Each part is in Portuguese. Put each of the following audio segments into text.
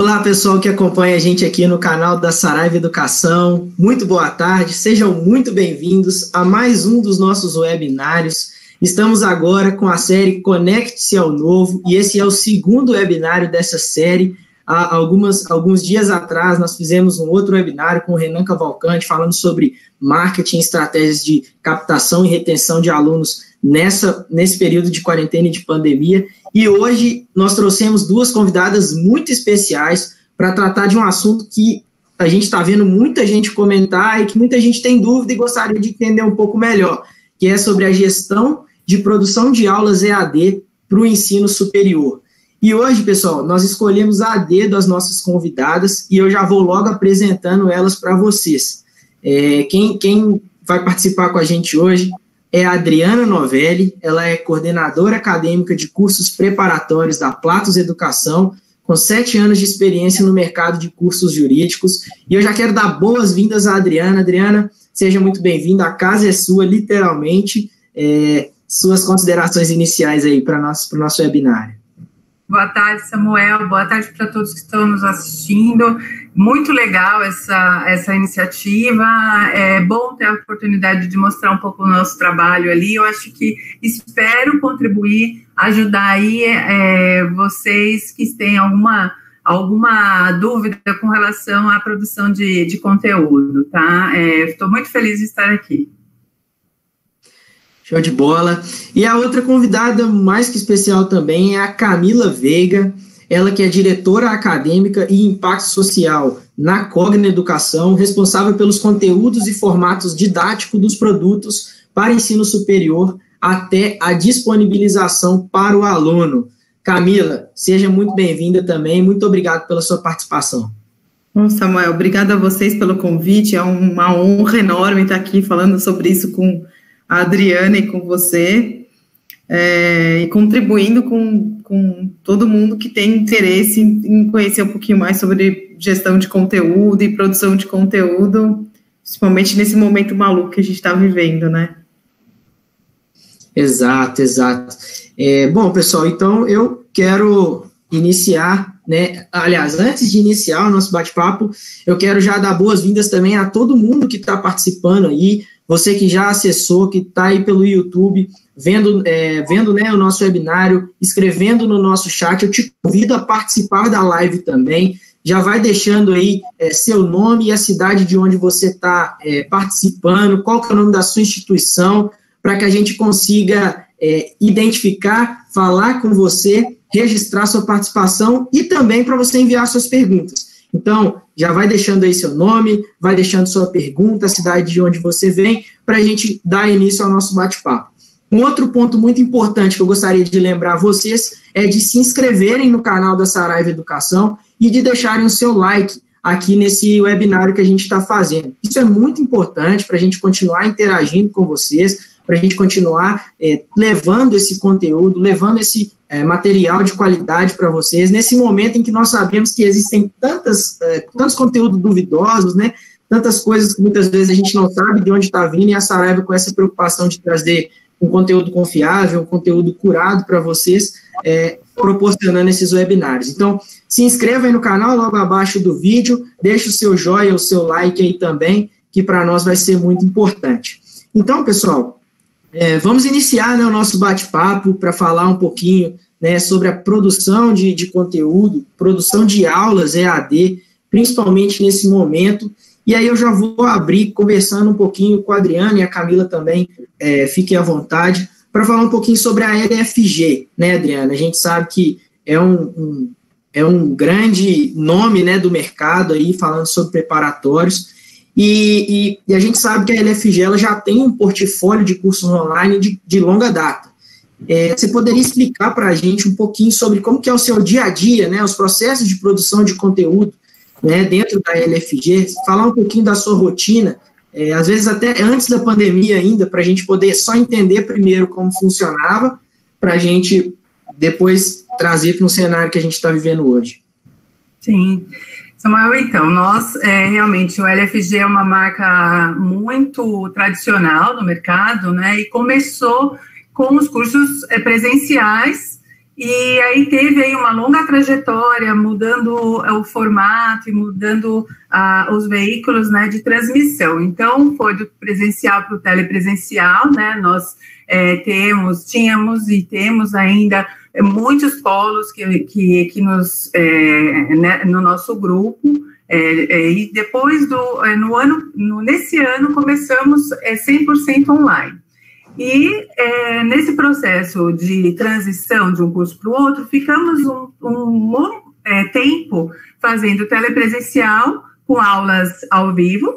Olá, pessoal que acompanha a gente aqui no canal da Saraiva Educação. Muito boa tarde, sejam muito bem-vindos a mais um dos nossos webinários. Estamos agora com a série Conecte-se ao Novo e esse é o segundo webinário dessa série. Há algumas, alguns dias atrás, nós fizemos um outro webinário com o Renan Cavalcante falando sobre marketing, estratégias de captação e retenção de alunos nessa, nesse período de quarentena e de pandemia. E hoje nós trouxemos duas convidadas muito especiais para tratar de um assunto que a gente está vendo muita gente comentar e que muita gente tem dúvida e gostaria de entender um pouco melhor, que é sobre a gestão de produção de aulas EAD para o ensino superior. E hoje, pessoal, nós escolhemos a AD das nossas convidadas e eu já vou logo apresentando elas para vocês. É, quem, quem vai participar com a gente hoje é a Adriana Novelli, ela é coordenadora acadêmica de cursos preparatórios da Platos Educação, com sete anos de experiência no mercado de cursos jurídicos. E eu já quero dar boas-vindas à Adriana. Adriana, seja muito bem-vinda, a casa é sua, literalmente. É, suas considerações iniciais aí para o nosso webinário. Boa tarde, Samuel. Boa tarde para todos que estão nos assistindo. Muito legal essa, essa iniciativa. É bom ter a oportunidade de mostrar um pouco o nosso trabalho ali. Eu acho que espero contribuir, ajudar aí é, vocês que têm alguma alguma dúvida com relação à produção de, de conteúdo, tá? Estou é, muito feliz de estar aqui. Show de bola. E a outra convidada mais que especial também é a Camila Veiga, ela que é diretora acadêmica e impacto social na Cogna Educação, responsável pelos conteúdos e formatos didáticos dos produtos para ensino superior até a disponibilização para o aluno. Camila, seja muito bem-vinda também, muito obrigado pela sua participação. Bom, Samuel, obrigada a vocês pelo convite, é uma honra enorme estar aqui falando sobre isso com a Adriana e com você, é, e contribuindo com, com todo mundo que tem interesse em, em, conhecer um pouquinho mais sobre gestão de conteúdo e produção de conteúdo, principalmente nesse momento maluco que a gente está vivendo, né? Exato, exato. É, bom, pessoal, então eu quero iniciar, né? Aliás, antes de iniciar o nosso bate-papo, eu quero já dar boas-vindas também a todo mundo que está participando aí, você que já acessou, que está aí pelo YouTube, vendo, é, vendo né, o nosso webinário, escrevendo no nosso chat, eu te convido a participar da live também. Já vai deixando aí é, seu nome e a cidade de onde você está é, participando, qual que é o nome da sua instituição, para que a gente consiga é, identificar, falar com você, registrar sua participação e também para você enviar suas perguntas. Então, já vai deixando aí seu nome, vai deixando sua pergunta, a cidade de onde você vem, para a gente dar início ao nosso bate-papo. Um outro ponto muito importante que eu gostaria de lembrar a vocês é de se inscreverem no canal da Saraiva Educação e de deixarem o seu like aqui nesse webinário que a gente está fazendo. Isso é muito importante para a gente continuar interagindo com vocês, para a gente continuar é, levando esse conteúdo, levando esse é, material de qualidade para vocês, nesse momento em que nós sabemos que existem tantas, é, tantos conteúdos duvidosos, né, tantas coisas que muitas vezes a gente não sabe de onde está vindo, e a Saraiva com essa preocupação de trazer um conteúdo confiável, um conteúdo curado para vocês, é, proporcionando esses webinários. Então, se inscreva aí no canal, logo abaixo do vídeo, deixe o seu joinha, o seu like aí também, que para nós vai ser muito importante. Então, pessoal, é, vamos iniciar né, o nosso bate-papo para falar um pouquinho né, sobre a produção de, de conteúdo, produção de aulas EAD, principalmente nesse momento. E aí eu já vou abrir conversando um pouquinho com a Adriana e a Camila também, é, fiquem à vontade, para falar um pouquinho sobre a LFG, né, Adriana? A gente sabe que é um, um, é um grande nome né, do mercado aí, falando sobre preparatórios. E, e, e, a gente sabe que a LFG ela já tem um portfólio de cursos online de, de longa data. É, você poderia explicar para a gente um pouquinho sobre como que é o seu dia a dia, né, os processos de produção de conteúdo né, dentro da LFG, falar um pouquinho da sua rotina, é, às vezes até antes da pandemia ainda, para a gente poder só entender primeiro como funcionava, para a gente depois trazer para um cenário que a gente está vivendo hoje. Sim. Samuel, então, nós, é, realmente, o LFG é uma marca muito tradicional no mercado, né, e começou com os cursos é, presenciais, e aí teve aí uma longa trajetória, mudando o formato e mudando uh, os veículos né, de transmissão. Então, foi do presencial para o telepresencial, né? Nós é, temos, tínhamos e temos ainda muitos polos que, que, que nos, é, né, no nosso grupo, é, é, e depois do, é, no ano, no, nesse ano, começamos é, 100% online. E é, nesse processo de transição de um curso para o outro, ficamos um, um bom é, tempo fazendo telepresencial, com aulas ao vivo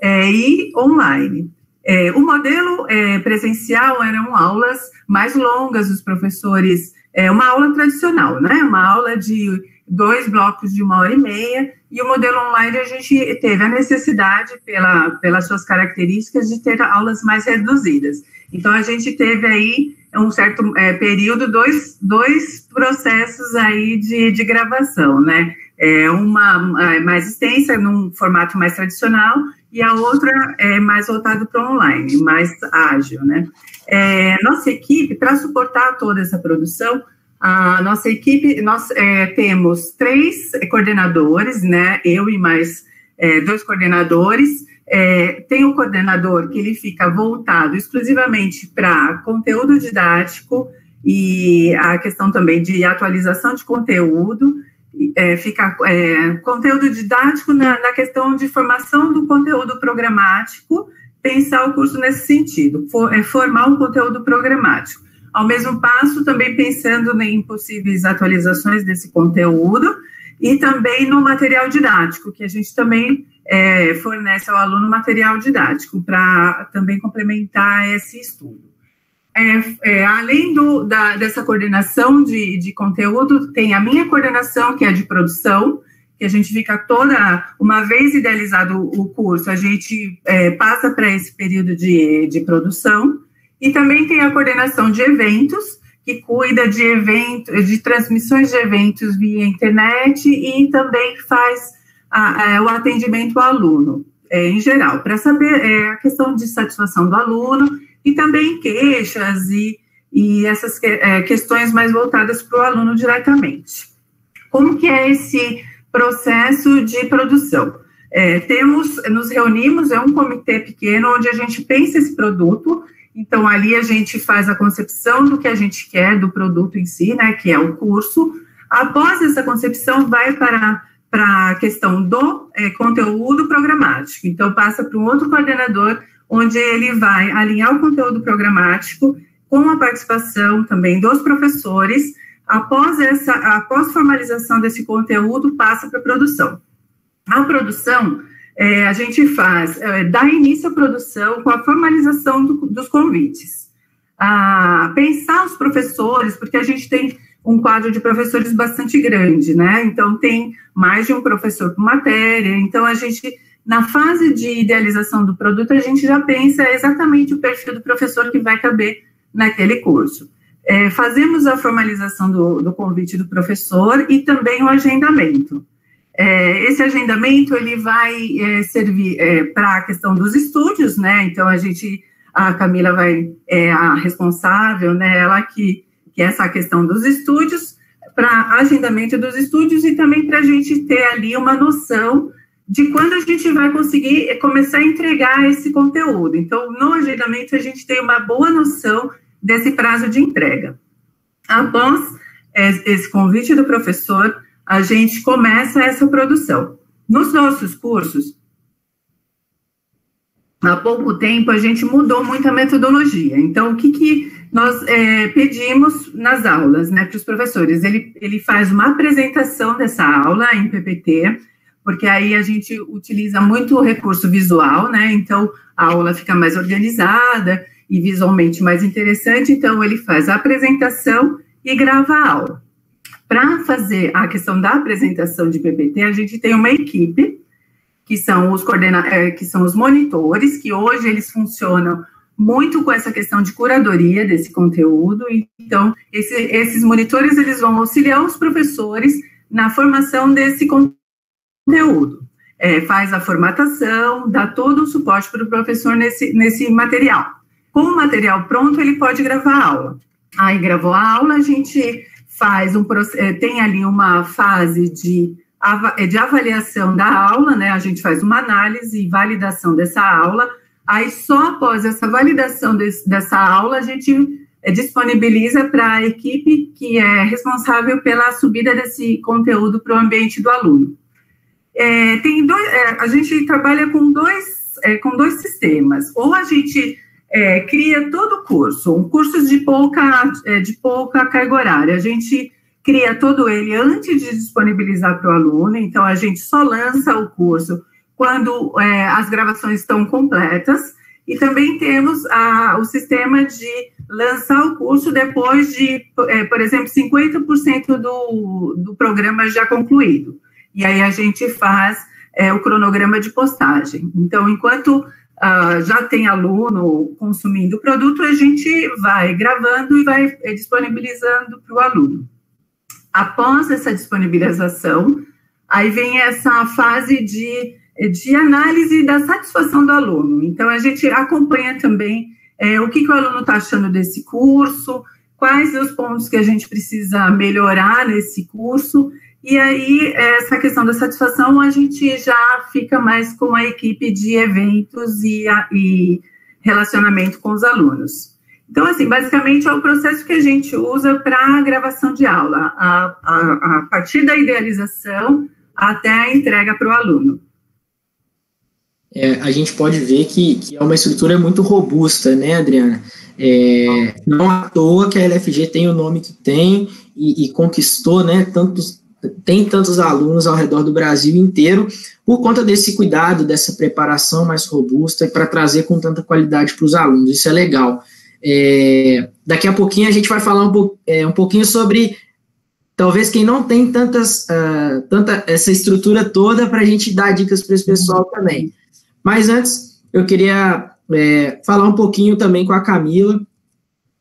é, e online. É, o modelo é, presencial eram aulas mais longas, os professores, é, uma aula tradicional, né? Uma aula de dois blocos de uma hora e meia, e o modelo online a gente teve a necessidade, pela, pelas suas características, de ter aulas mais reduzidas. Então, a gente teve aí um certo é, período, dois, dois processos aí de, de gravação, né? É uma é, mais extensa, num formato mais tradicional, e a outra é mais voltada para online, mais ágil, né? É, nossa equipe, para suportar toda essa produção, a nossa equipe, nós é, temos três coordenadores, né? Eu e mais é, dois coordenadores, é, tem o um coordenador que ele fica voltado exclusivamente para conteúdo didático e a questão também de atualização de conteúdo, é, fica é, conteúdo didático na, na, questão de formação do conteúdo programático, pensar o curso nesse sentido, for, é, formar um conteúdo programático. Ao mesmo passo, também pensando em possíveis atualizações desse conteúdo e também no material didático, que a gente também é, fornece ao aluno material didático para também complementar esse estudo. É, é, além do, da, dessa coordenação de, de conteúdo, tem a minha coordenação, que é de produção, que a gente fica toda, uma vez idealizado o curso, a gente é, passa para esse período de, de produção, e também tem a coordenação de eventos, que cuida de eventos, de transmissões de eventos via internet e também faz a, a, o atendimento ao aluno, é, em geral, para saber é, a questão de satisfação do aluno e também queixas e, e essas que, é, questões mais voltadas para o aluno diretamente. Como que é esse processo de produção? É, temos, nos reunimos, é um comitê pequeno onde a gente pensa esse produto, então ali a gente faz a concepção do que a gente quer do produto em si, né, que é o curso. Após essa concepção, vai para para a questão do é, conteúdo programático. Então, passa para um outro coordenador, onde ele vai alinhar o conteúdo programático com a participação também dos professores. Após essa, após formalização desse conteúdo, passa para a produção. A produção, é, a gente faz, é, dá início à produção com a formalização do, dos convites. A pensar os professores, porque a gente tem um quadro de professores bastante grande, né? Então, tem mais de um professor por matéria. Então, a gente, na fase de idealização do produto, a gente já pensa exatamente o perfil do professor que vai caber naquele curso. É, fazemos a formalização do, do, convite do professor e também o agendamento. É, esse agendamento, ele vai é, servir é, para a questão dos estúdios, né? Então, a gente, a Camila vai, é a responsável, né? Ela que que é essa questão dos estúdios, para agendamento dos estúdios e também para a gente ter ali uma noção de quando a gente vai conseguir começar a entregar esse conteúdo. Então, no agendamento, a gente tem uma boa noção desse prazo de entrega. Após esse convite do professor, a gente começa essa produção. Nos nossos cursos, há pouco tempo, a gente mudou muito a metodologia. Então, o que, que nós é, pedimos nas aulas, né, para os professores. Ele, ele faz uma apresentação dessa aula em PPT, porque aí a gente utiliza muito o recurso visual, né, então a aula fica mais organizada e visualmente mais interessante, então ele faz a apresentação e grava a aula. Para fazer a questão da apresentação de PPT, a gente tem uma equipe, que são os, coordena é, que são os monitores, que hoje eles funcionam muito com essa questão de curadoria desse conteúdo. Então, esse, esses monitores eles vão auxiliar os professores na formação desse conteúdo. É, faz a formatação, dá todo o suporte para o professor nesse, nesse material. Com o material pronto, ele pode gravar a aula. Aí gravou a aula, a gente faz um é, tem ali uma fase de, é, de avaliação da aula, né? A gente faz uma análise e validação dessa aula. Aí só após essa validação desse, dessa aula a gente é, disponibiliza para a equipe que é responsável pela subida desse conteúdo para o ambiente do aluno. É, tem dois, é, a gente trabalha com dois, com dois sistemas. Ou a gente é, cria todo o curso, um curso de pouca, é, de pouca carga horária. A gente cria todo ele antes de disponibilizar para o aluno, então a gente só lança o curso quando é, as gravações estão completas, e também temos a, o sistema de lançar o curso depois de, é, por exemplo, 50% do, do programa já concluído. E aí a gente faz é, o cronograma de postagem. Então, enquanto uh, já tem aluno consumindo o produto, a gente vai gravando e vai eh, disponibilizando para o aluno. Após essa disponibilização, aí vem essa fase de, de análise da satisfação do aluno. Então, a gente acompanha também é, o que, que o aluno está achando desse curso, quais os pontos que a gente precisa melhorar nesse curso, e aí, essa questão da satisfação, a gente já fica mais com a equipe de eventos e, a, e relacionamento com os alunos. Então, assim, basicamente é o processo que a gente usa para a gravação de aula, a, a, a, partir da idealização até a entrega para o aluno. É, a gente pode ver que, que, é uma estrutura muito robusta, né, Adriana? É, não à toa que a LFG tem o nome que tem e, e conquistou né, tantos tem tantos alunos ao redor do Brasil inteiro por conta desse cuidado, dessa preparação mais robusta para trazer com tanta qualidade para os alunos. Isso é legal. É, daqui a pouquinho a gente vai falar um, é, um pouquinho sobre talvez quem não tem tantas, uh, tanta essa estrutura toda para a gente dar dicas para esse pessoal também. Mas antes eu queria é, falar um pouquinho também com a Camila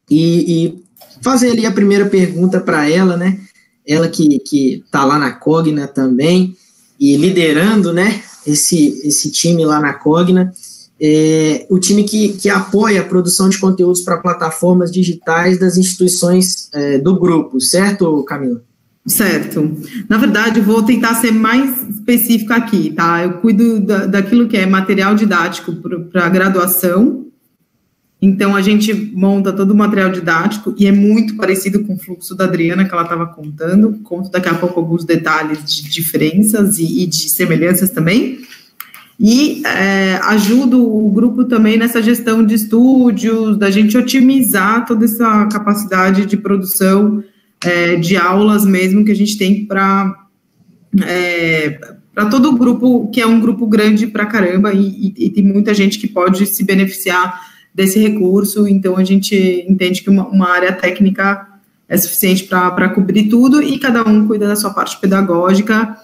e, e fazer ali a primeira pergunta para ela, né? Ela que está lá na Cogna também, e liderando né, esse, esse time lá na Cogna, é, o time que, que apoia a produção de conteúdos para plataformas digitais das instituições é, do grupo, certo, Camila? Certo. Na verdade, vou tentar ser mais específico aqui, tá? Eu cuido da, daquilo que é material didático para graduação, então, a gente monta todo o material didático e é muito parecido com o fluxo da Adriana que ela estava contando. Conto daqui a pouco alguns detalhes de diferenças e, e de semelhanças também. E é, ajudo o grupo também nessa gestão de estúdios, da gente otimizar toda essa capacidade de produção é, de aulas mesmo que a gente tem para é, para todo o grupo, que é um grupo grande para caramba, e, e, e tem muita gente que pode se beneficiar desse recurso, então a gente entende que uma, uma área técnica é suficiente para cobrir tudo e cada um cuida da sua parte pedagógica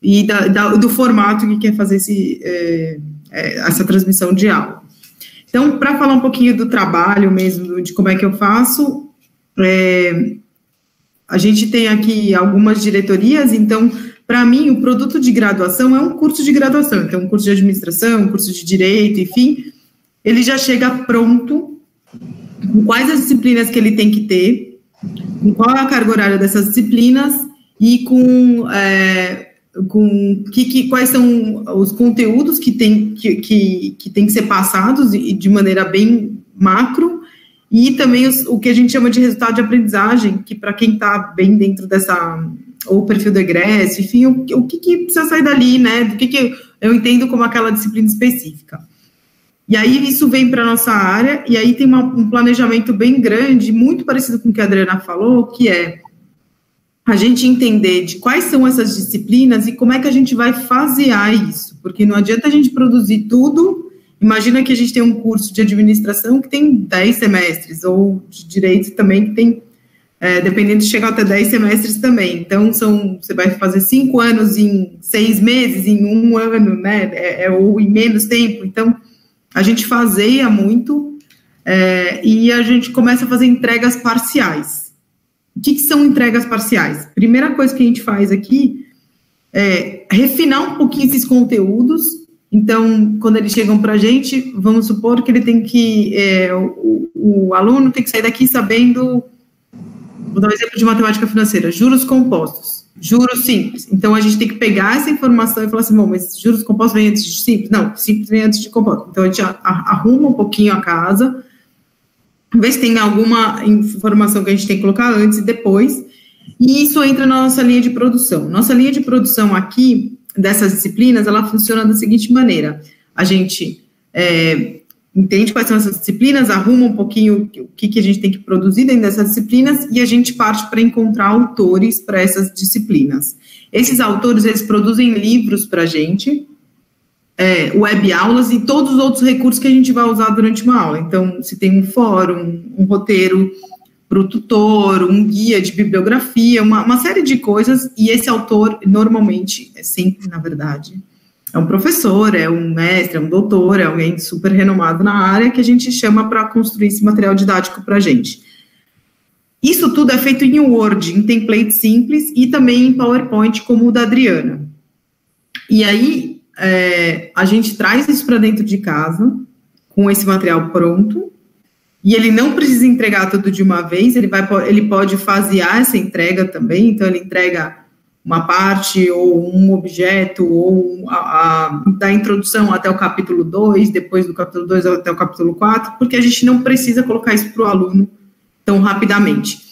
e da, da, do formato que quer fazer esse, é, é, essa transmissão de aula. Então, para falar um pouquinho do trabalho mesmo, de como é que eu faço, é, a gente tem aqui algumas diretorias, então, para mim, o produto de graduação é um curso de graduação, então, um curso de administração, um curso de direito, enfim, ele já chega pronto com quais as disciplinas que ele tem que ter, com qual é a carga horária dessas disciplinas e com, é, com que, que, quais são os conteúdos que tem que, que, que, tem que ser passados e de maneira bem macro e também os, o que a gente chama de resultado de aprendizagem, que para quem está bem dentro dessa ou perfil do egresso, enfim, o, o que, que precisa sair dali, né? Do que, que eu entendo como aquela disciplina específica. E aí isso vem para a nossa área, e aí tem uma, um planejamento bem grande, muito parecido com o que a Adriana falou, que é a gente entender de quais são essas disciplinas e como é que a gente vai fasear isso, porque não adianta a gente produzir tudo. Imagina que a gente tem um curso de administração que tem 10 semestres, ou de direito também que tem, é, dependendo, chega até 10 semestres também. Então, são, você vai fazer cinco anos em seis meses, em um ano, né? É, é, ou em menos tempo. Então, a gente fazeia muito é, e a gente começa a fazer entregas parciais. O que, que, são entregas parciais? Primeira coisa que a gente faz aqui é refinar um pouquinho esses conteúdos. Então, quando eles chegam para a gente, vamos supor que ele tem que, é, o, o, aluno tem que sair daqui sabendo vou dar um exemplo de matemática financeira, juros compostos, juros simples. Então a gente tem que pegar essa informação e falar assim, bom, mas juros compostos vem antes de simples? Não, simples vem antes de composto. Então a gente arruma um pouquinho a casa, ver se tem alguma informação que a gente tem que colocar antes e depois, e isso entra na nossa linha de produção. Nossa linha de produção aqui, dessas disciplinas, ela funciona da seguinte maneira, a gente é, entende quais são essas disciplinas, arruma um pouquinho o que, que a gente tem que produzir dentro dessas disciplinas e a gente parte para encontrar autores para essas disciplinas. Esses autores, eles produzem livros para a gente, é, web aulas e todos os outros recursos que a gente vai usar durante uma aula. Então, se tem um fórum, um roteiro para o tutor, um guia de bibliografia, uma, uma série de coisas, e esse autor, normalmente, é sempre, na verdade, é um professor, é um mestre, é um doutor, é alguém super renomado na área que a gente chama para construir esse material didático para a gente. Isso tudo é feito em Word, em template simples e também em PowerPoint, como o da Adriana. E aí, é, a gente traz isso para dentro de casa, com esse material pronto, e ele não precisa entregar tudo de uma vez, ele, vai, ele pode fasear essa entrega também, então ele entrega uma parte ou um objeto, ou a, a, da introdução até o capítulo 2, depois do capítulo 2 até o capítulo 4, porque a gente não precisa colocar isso para o aluno tão rapidamente.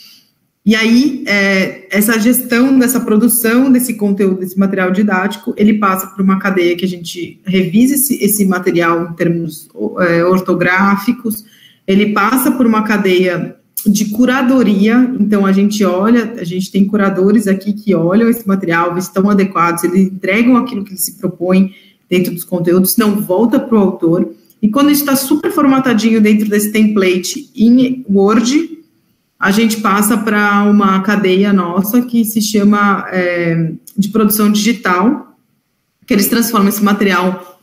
E aí, é, essa gestão dessa produção desse conteúdo, desse material didático, ele passa por uma cadeia que a gente revisa esse, esse material em termos é, ortográficos, ele passa por uma cadeia de curadoria, então a gente olha, a gente tem curadores aqui que olham esse material, estão adequados, eles entregam aquilo que eles se propõem dentro dos conteúdos, não volta para o autor, e quando está super formatadinho dentro desse template em Word, a gente passa para uma cadeia nossa que se chama é, de produção digital, que eles transformam esse material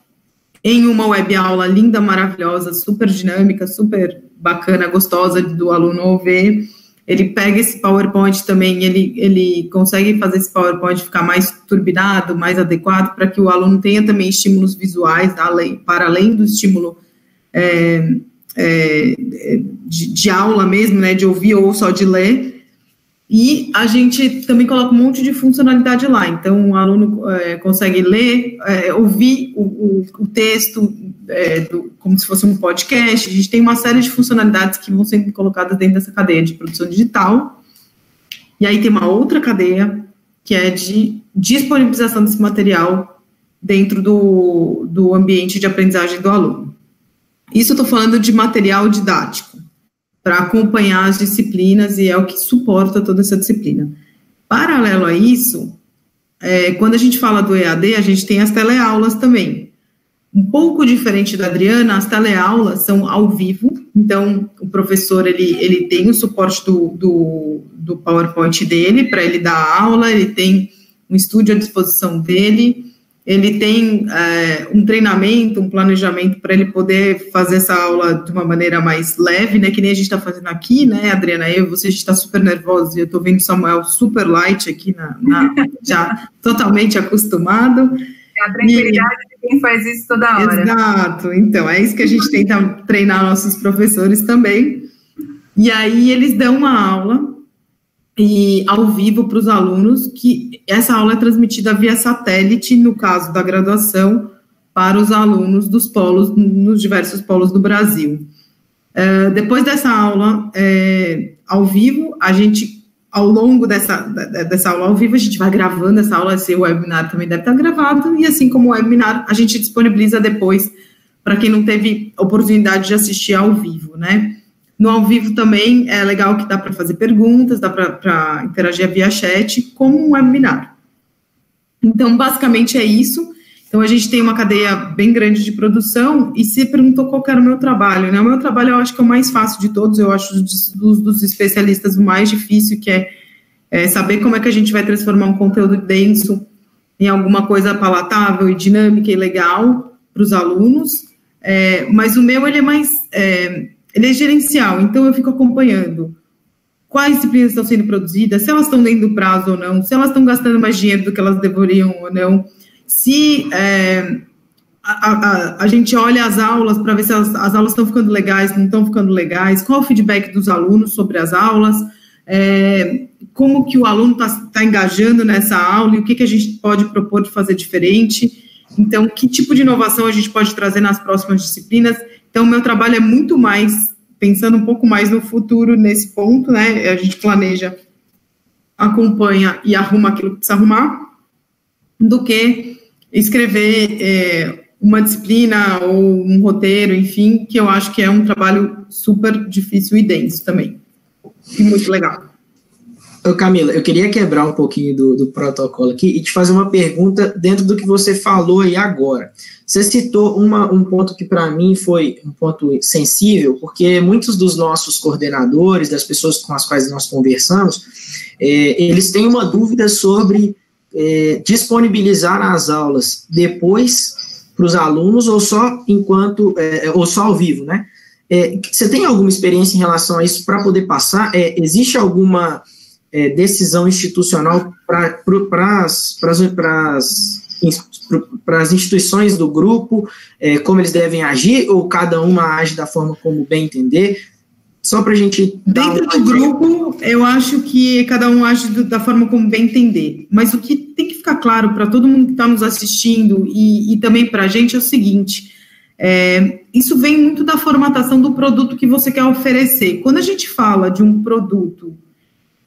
em uma web aula linda, maravilhosa, super dinâmica, super bacana, gostosa do aluno ver. Ele pega esse PowerPoint também, ele, ele consegue fazer esse PowerPoint ficar mais turbinado, mais adequado, para que o aluno tenha também estímulos visuais, além, para além do estímulo é, é, de, de, aula mesmo, né, de ouvir ou só de ler. E a gente também coloca um monte de funcionalidade lá. Então, o aluno é, consegue ler, é, ouvir o, o, o texto é, do, como se fosse um podcast. A gente tem uma série de funcionalidades que vão sendo colocadas dentro dessa cadeia de produção digital. E aí tem uma outra cadeia que é de disponibilização desse material dentro do, do ambiente de aprendizagem do aluno. Isso eu estou falando de material didático para acompanhar as disciplinas e é o que suporta toda essa disciplina. Paralelo a isso, é, quando a gente fala do EAD, a gente tem as teleaulas também. Um pouco diferente da Adriana, as teleaulas são ao vivo, então o professor ele, ele tem o suporte do, do, do PowerPoint dele para ele dar aula, ele tem um estúdio à disposição dele, ele tem é, um treinamento, um planejamento para ele poder fazer essa aula de uma maneira mais leve, né? Que nem a gente está fazendo aqui, né, Adriana? Eu, você está super nervosa e eu estou vendo Samuel super light aqui, na, na já totalmente acostumado. É a tranquilidade e, de quem faz isso toda hora. Exato, então é isso que a gente tenta treinar nossos professores também. E aí eles dão uma aula e ao vivo para os alunos, que essa aula é transmitida via satélite, no caso da graduação, para os alunos dos polos, nos diversos polos do Brasil. É, depois dessa aula é, ao vivo, a gente, ao longo dessa, dessa aula ao vivo, a gente vai gravando essa aula, esse webinar também deve estar gravado, e assim como o webinar, a gente disponibiliza depois para quem não teve oportunidade de assistir ao vivo, né? No ao vivo também é legal que dá para fazer perguntas, dá para interagir via chat, como um webinar. Então, basicamente é isso. Então, a gente tem uma cadeia bem grande de produção e se perguntou qual era o meu trabalho, né? O meu trabalho eu acho que é o mais fácil de todos, eu acho dos, dos especialistas o mais difícil, que é, é saber como é que a gente vai transformar um conteúdo denso em alguma coisa palatável e dinâmica e legal para os alunos. É, mas o meu, ele é mais... É, ele é gerencial, então eu fico acompanhando quais disciplinas estão sendo produzidas, se elas estão dentro do prazo ou não, se elas estão gastando mais dinheiro do que elas deveriam ou não, se é, a, a, a, gente olha as aulas para ver se as, as aulas estão ficando legais, não estão ficando legais, qual o feedback dos alunos sobre as aulas, é, como que o aluno está tá engajando nessa aula e o que, que a gente pode propor de fazer diferente. Então, que tipo de inovação a gente pode trazer nas próximas disciplinas? Então, meu trabalho é muito mais pensando um pouco mais no futuro nesse ponto, né? A gente planeja, acompanha e arruma aquilo que precisa arrumar, do que escrever é, uma disciplina ou um roteiro, enfim, que eu acho que é um trabalho super difícil e denso também. E muito legal. Ô Camila, eu queria quebrar um pouquinho do, do, protocolo aqui e te fazer uma pergunta dentro do que você falou aí agora. Você citou uma, um ponto que para mim foi um ponto sensível, porque muitos dos nossos coordenadores, das pessoas com as quais nós conversamos, é, eles têm uma dúvida sobre é, disponibilizar as aulas depois para os alunos ou só enquanto é, ou só ao vivo, né? É, você tem alguma experiência em relação a isso para poder passar? É, existe alguma é, decisão institucional para as instituições do grupo, é, como eles devem agir, ou cada uma age da forma como bem entender? Só para a gente. Dentro do grupo, eu acho que cada um age da forma como bem entender. Mas o que tem que ficar claro para todo mundo que está nos assistindo e, e também para a gente é o seguinte: é, isso vem muito da formatação do produto que você quer oferecer. Quando a gente fala de um produto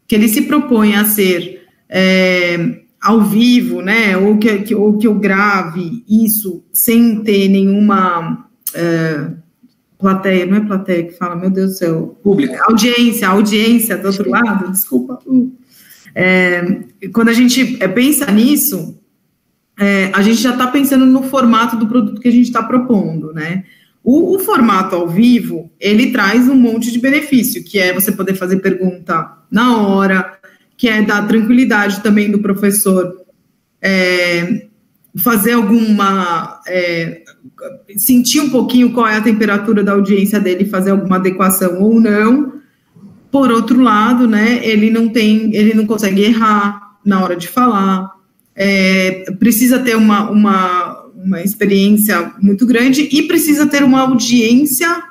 que ele se propõe a ser é, ao vivo, né, ou que, que, ou que eu grave isso sem ter nenhuma é, plateia, não é plateia que fala, meu Deus do céu, público, audiência, audiência do outro lado, desculpa. É, quando a gente é, pensa nisso, é, a gente já está pensando no formato do produto que a gente está propondo, né? O, o, formato ao vivo, ele traz um monte de benefício, que é você poder fazer pergunta na hora, que é dar tranquilidade também do professor é, fazer alguma. É, sentir um pouquinho qual é a temperatura da audiência dele, fazer alguma adequação ou não. Por outro lado, né, ele não tem, ele não consegue errar na hora de falar. É, precisa ter uma, uma uma experiência muito grande e precisa ter uma audiência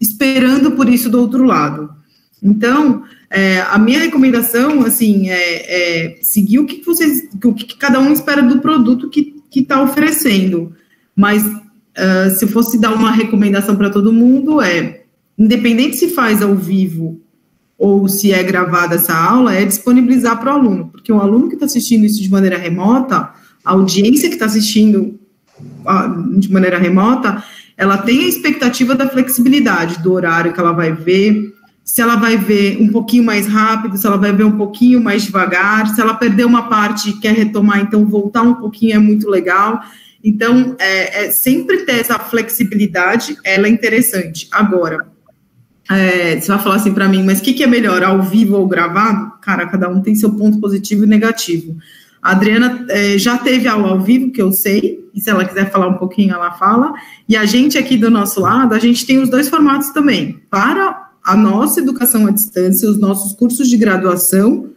esperando por isso do outro lado. Então, é, a minha recomendação, assim, é, é, seguir o que vocês, o que cada um espera do produto que está oferecendo. Mas, uh, se fosse dar uma recomendação para todo mundo, é, independente se faz ao vivo ou se é gravada essa aula, é disponibilizar para o aluno, porque o aluno que está assistindo isso de maneira remota, a audiência que está assistindo de maneira remota, ela tem a expectativa da flexibilidade do horário que ela vai ver, se ela vai ver um pouquinho mais rápido, se ela vai ver um pouquinho mais devagar, se ela perder uma parte e quer retomar, então voltar um pouquinho é muito legal. Então, é, é sempre ter essa flexibilidade, ela é interessante. Agora, é, você vai falar assim para mim, mas o que, que é melhor, ao vivo ou gravado? Cara, cada um tem seu ponto positivo e negativo. A Adriana é, já teve aula ao vivo, que eu sei, e se ela quiser falar um pouquinho, ela fala. E a gente aqui do nosso lado, a gente tem os dois formatos também. Para a nossa educação à distância, os nossos cursos de graduação,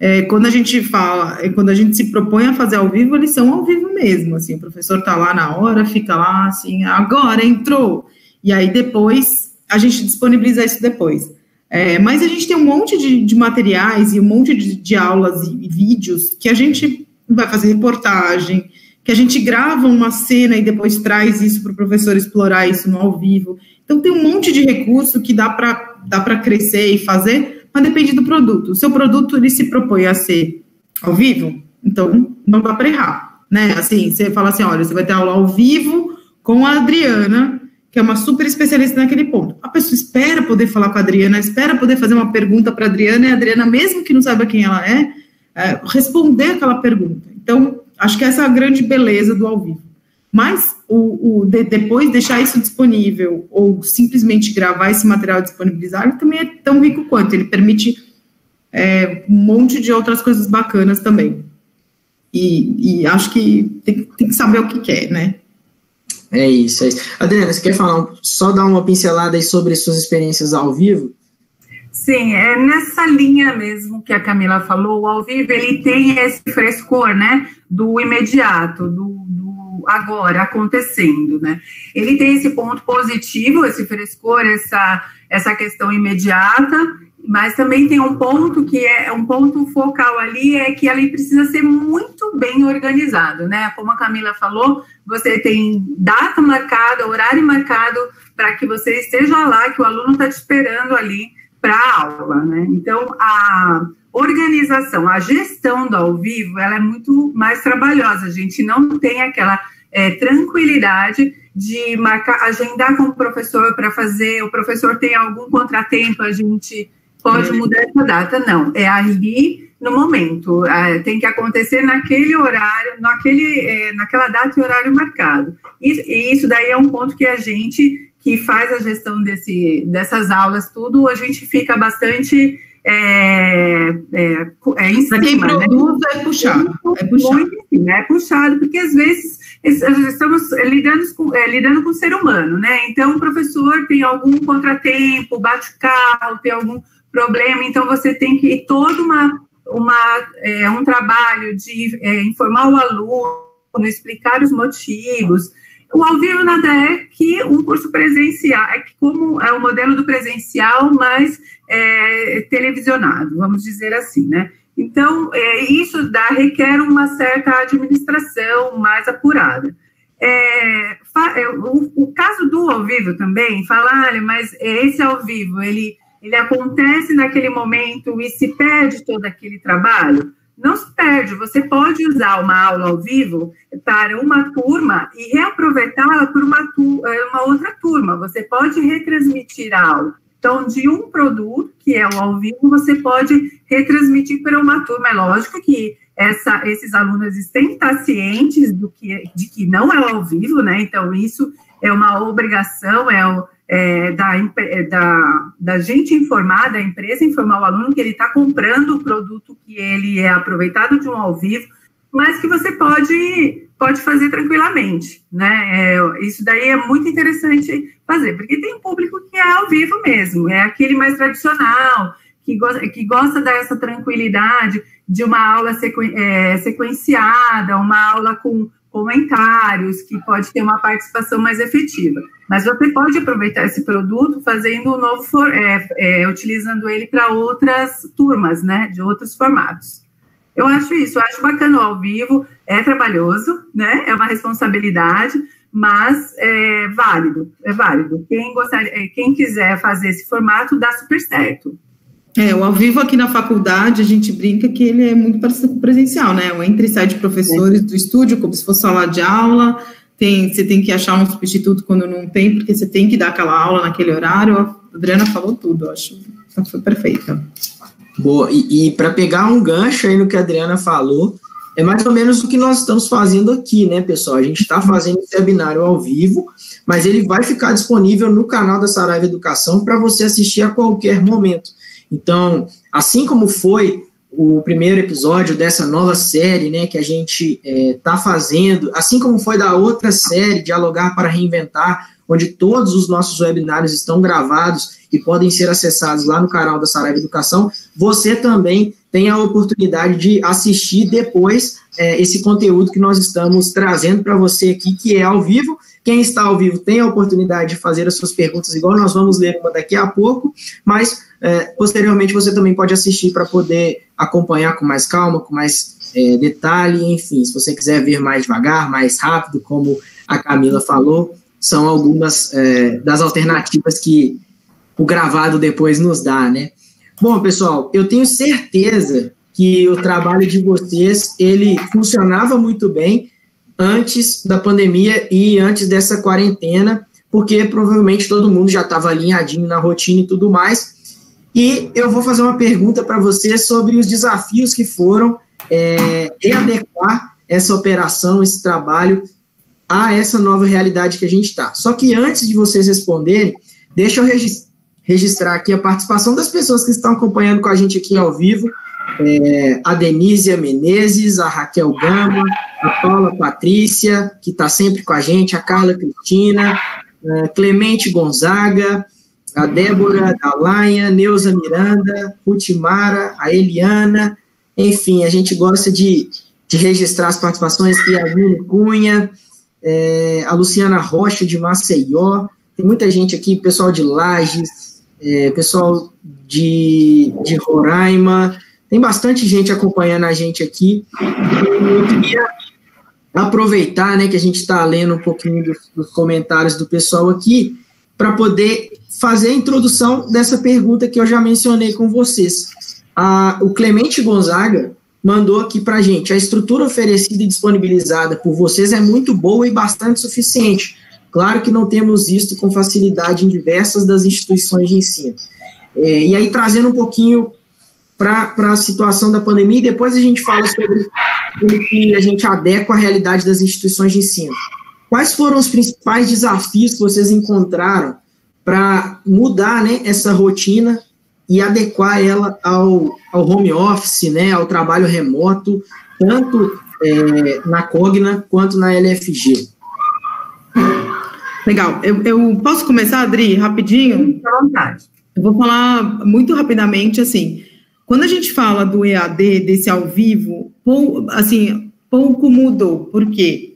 é, quando a gente fala, é, quando a gente se propõe a fazer ao vivo, eles são ao vivo mesmo. Assim, o professor está lá na hora, fica lá assim, agora entrou. E aí depois a gente disponibiliza isso depois. É, mas a gente tem um monte de, de materiais e um monte de, de, aulas e, e vídeos que a gente vai fazer reportagem, que a gente grava uma cena e depois traz isso para o professor explorar isso no ao vivo. Então tem um monte de recurso que dá para dá para crescer e fazer, mas depende do produto. O seu produto ele se propõe a ser ao vivo, então não dá para errar, né? Assim, você fala assim, olha, você vai ter aula ao vivo com a Adriana que é uma super especialista naquele ponto. A pessoa espera poder falar com a Adriana, espera poder fazer uma pergunta para a Adriana, e a Adriana, mesmo que não saiba quem ela é, é, responder aquela pergunta. Então, acho que essa é a grande beleza do ao vivo. Mas, o, o de, depois deixar isso disponível, ou simplesmente gravar esse material disponibilizar, também é tão rico quanto, ele permite é, um monte de outras coisas bacanas também. E, e acho que tem, tem que saber o que quer, né? É isso, é isso. Adriana, você quer falar, só dar uma pincelada aí sobre suas experiências ao vivo? Sim, é nessa linha mesmo que a Camila falou, o ao vivo ele tem esse frescor, né, do imediato, do, do agora acontecendo, né. Ele tem esse ponto positivo, esse frescor, essa, essa questão imediata, mas também tem um ponto que é um ponto focal ali, é que ele precisa ser muito bem organizado, né? Como a Camila falou, você tem data marcada, horário marcado para que você esteja lá, que o aluno está te esperando ali para a aula, né? Então, a organização, a gestão do ao vivo, ela é muito mais trabalhosa. A gente não tem aquela é, tranquilidade de marcar, agendar com o professor para fazer, o professor tem algum contratempo, a gente pode uhum. mudar essa data. Não, é ali no momento, é, tem que acontecer naquele horário, naquele, é, naquela data e horário marcado. E, isso daí é um ponto que a gente, que faz a gestão desse, dessas aulas, tudo, a gente fica bastante é, é, é em cima. quem né? produz né? é puxado. É puxado. é puxado, porque às vezes estamos lidando com, é, lidando com o ser humano, né? Então, o professor tem algum contratempo, bate o carro, tem algum problema, então você tem que todo uma, uma, é, um trabalho de é, informar o aluno, explicar os motivos. O ao vivo nada é que um curso presencial, é que como é o modelo do presencial, mas é, televisionado, vamos dizer assim, né? Então, é, isso dá, requer uma certa administração mais apurada. É, é, o, o, caso do ao vivo também, falar, mas esse ao vivo, ele, ele acontece naquele momento e se perde todo aquele trabalho? Não se perde, você pode usar uma aula ao vivo para uma turma e reaproveitá-la por uma, é, uma outra turma. Você pode retransmitir a aula. Então, de um produto, que é o ao vivo, você pode retransmitir para uma turma. É lógico que essa, esses alunos têm que estar cientes do que, de que não é ao vivo, né? Então, isso é uma obrigação, é, é da, é da, da gente informar, da empresa informar o aluno que ele está comprando o produto que ele é aproveitado de um ao vivo, mas que você pode pode fazer tranquilamente, né? É, isso daí é muito interessante fazer, porque tem um público que é ao vivo mesmo, é aquele mais tradicional, que gosta, que gosta dessa tranquilidade de uma aula é, sequenciada, uma aula com comentários, que pode ter uma participação mais efetiva. Mas você pode aproveitar esse produto fazendo um novo, for, é, é, utilizando ele para outras turmas, né? De outros formatos. Eu acho isso, eu acho bacana ao vivo, é trabalhoso, né? É uma responsabilidade, mas é válido, é válido. Quem gostar, é, quem quiser fazer esse formato, dá super certo. É, o ao vivo aqui na faculdade, a gente brinca que ele é muito parecido com presencial, né? O entre e sai de professores é. do estúdio, como se fosse sala de aula, tem, você tem que achar um substituto quando não tem, porque você tem que dar aquela aula naquele horário. A Adriana falou tudo, acho. Foi perfeita. Boa, e, e para pegar um gancho aí no que a Adriana falou, é mais ou menos o que nós estamos fazendo aqui, né, pessoal? A gente está fazendo esse webinário ao vivo, mas ele vai ficar disponível no canal da Saraiva Educação para você assistir a qualquer momento. Então, assim como foi o primeiro episódio dessa nova série, né, que a gente está é, fazendo, assim como foi da outra série, Dialogar para Reinventar, onde todos os nossos webinários estão gravados e podem ser acessados lá no canal da Saraiva Educação, você também tem a oportunidade de assistir depois é, esse conteúdo que nós estamos trazendo para você aqui, que é ao vivo. Quem está ao vivo tem a oportunidade de fazer as suas perguntas, igual nós vamos ler uma daqui a pouco, mas é, posteriormente você também pode assistir para poder acompanhar com mais calma, com mais é, detalhe, enfim, se você quiser ver mais devagar, mais rápido, como a Camila falou, são algumas é, das alternativas que o gravado depois nos dá, né? Bom, pessoal, eu tenho certeza que o trabalho de vocês, ele funcionava muito bem antes da pandemia e antes dessa quarentena, porque provavelmente todo mundo já estava alinhadinho na rotina e tudo mais. E eu vou fazer uma pergunta para vocês sobre os desafios que foram é, readequar essa operação, esse trabalho a essa nova realidade que a gente está. Só que antes de vocês responderem, deixa eu registrar aqui a participação das pessoas que estão acompanhando com a gente aqui ao vivo. É, a Denísia Menezes, a Raquel Gama, a Paula Patrícia, que está sempre com a gente, a Carla Cristina, a Clemente Gonzaga, a Débora Dalaia, Neuza Miranda, Rutimara, a Eliana, enfim, a gente gosta de, de registrar as participações. Aqui, a Cunha, é, a Luciana Rocha de Maceió, tem muita gente aqui, pessoal de Lages, é, pessoal de, de Roraima, tem bastante gente acompanhando a gente aqui. Eu queria aproveitar, né, que a gente está lendo um pouquinho dos, dos comentários do pessoal aqui, para poder fazer a introdução dessa pergunta que eu já mencionei com vocês. O Clemente Gonzaga mandou aqui para a gente: a estrutura oferecida e disponibilizada por vocês é muito boa e bastante suficiente. Claro que não temos visto com facilidade em diversas das instituições de ensino. É, e aí, trazendo um pouquinho para a situação da pandemia, depois a gente fala sobre como que a gente adequa a realidade das instituições de ensino. Quais foram os principais desafios que vocês encontraram para mudar né, essa rotina e adequar ela ao, ao home office, né, ao trabalho remoto, tanto é, na Cogna quanto na LFG? Legal. Eu, eu posso começar, Adri, rapidinho? À vontade. Eu vou falar muito rapidamente, assim, quando a gente fala do EAD, desse ao vivo, assim, pouco mudou. Por quê?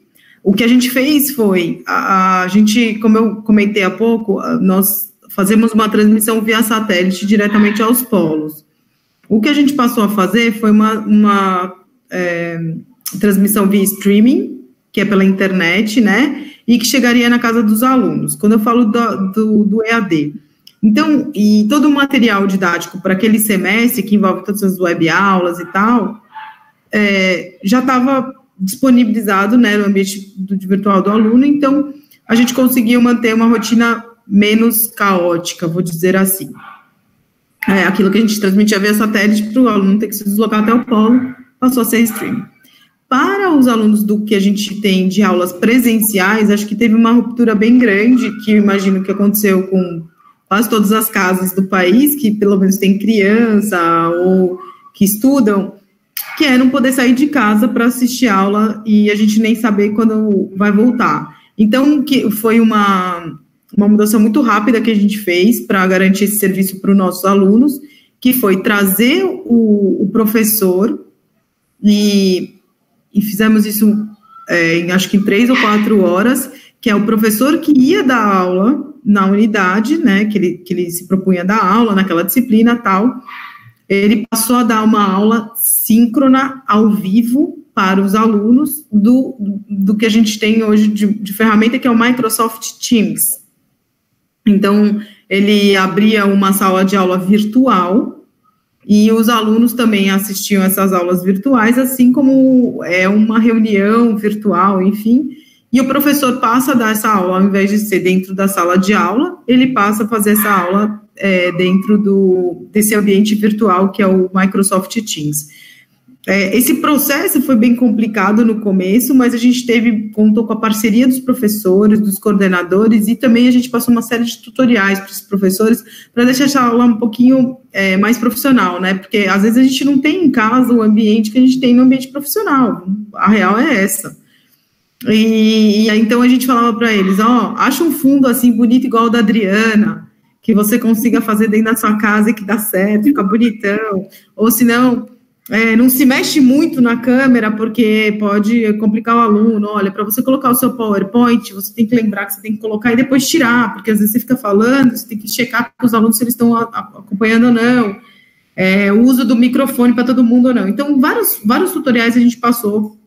O que a gente fez foi, a, a gente, como eu comentei há pouco, nós fazemos uma transmissão via satélite diretamente aos polos. O que a gente passou a fazer foi uma, uma é, transmissão via streaming, que é pela internet, né? E que chegaria na casa dos alunos. Quando eu falo do, do, do EAD. Então, e todo o material didático para aquele semestre, que envolve todas as web aulas e tal, é, já estava disponibilizado né, no ambiente do, virtual do aluno, então a gente conseguiu manter uma rotina menos caótica, vou dizer assim. É, aquilo que a gente transmitia via satélite para o aluno ter que se deslocar até o polo, passou a ser streaming. Para os alunos do que a gente tem de aulas presenciais, acho que teve uma ruptura bem grande, que eu imagino que aconteceu com quase todas as casas do país, que pelo menos tem criança ou que estudam, que é não poder sair de casa para assistir aula e a gente nem saber quando vai voltar. Então, que foi uma, uma mudança muito rápida que a gente fez para garantir esse serviço para os nossos alunos, que foi trazer o, o professor e, e fizemos isso é, em, acho que em três ou quatro horas, que é o professor que ia dar aula na unidade, né, que ele, que ele se propunha dar aula naquela disciplina tal, ele passou a dar uma aula síncrona ao vivo para os alunos do, do que a gente tem hoje de, de ferramenta, que é o Microsoft Teams. Então, ele abria uma sala de aula virtual e os alunos também assistiam essas aulas virtuais, assim como é uma reunião virtual, enfim. E o professor passa a dar essa aula, ao invés de ser dentro da sala de aula, ele passa a fazer essa aula é, dentro do, desse ambiente virtual que é o Microsoft Teams. É, esse processo foi bem complicado no começo, mas a gente teve, contou com a parceria dos professores, dos coordenadores, e também a gente passou uma série de tutoriais para os professores para deixar essa aula um pouquinho é, mais profissional, né? Porque às vezes a gente não tem em casa o ambiente que a gente tem no ambiente profissional. A real é essa. E, e então a gente falava para eles: ó, acha um fundo assim bonito igual o da Adriana, que você consiga fazer dentro da sua casa e que dá certo, fica bonitão. Ou se não, é, não se mexe muito na câmera, porque pode complicar o aluno. Olha, para você colocar o seu PowerPoint, você tem que lembrar que você tem que colocar e depois tirar, porque às vezes você fica falando, você tem que checar com os alunos se eles estão acompanhando ou não. É, o uso do microfone para todo mundo ou não. Então, vários, vários tutoriais a gente passou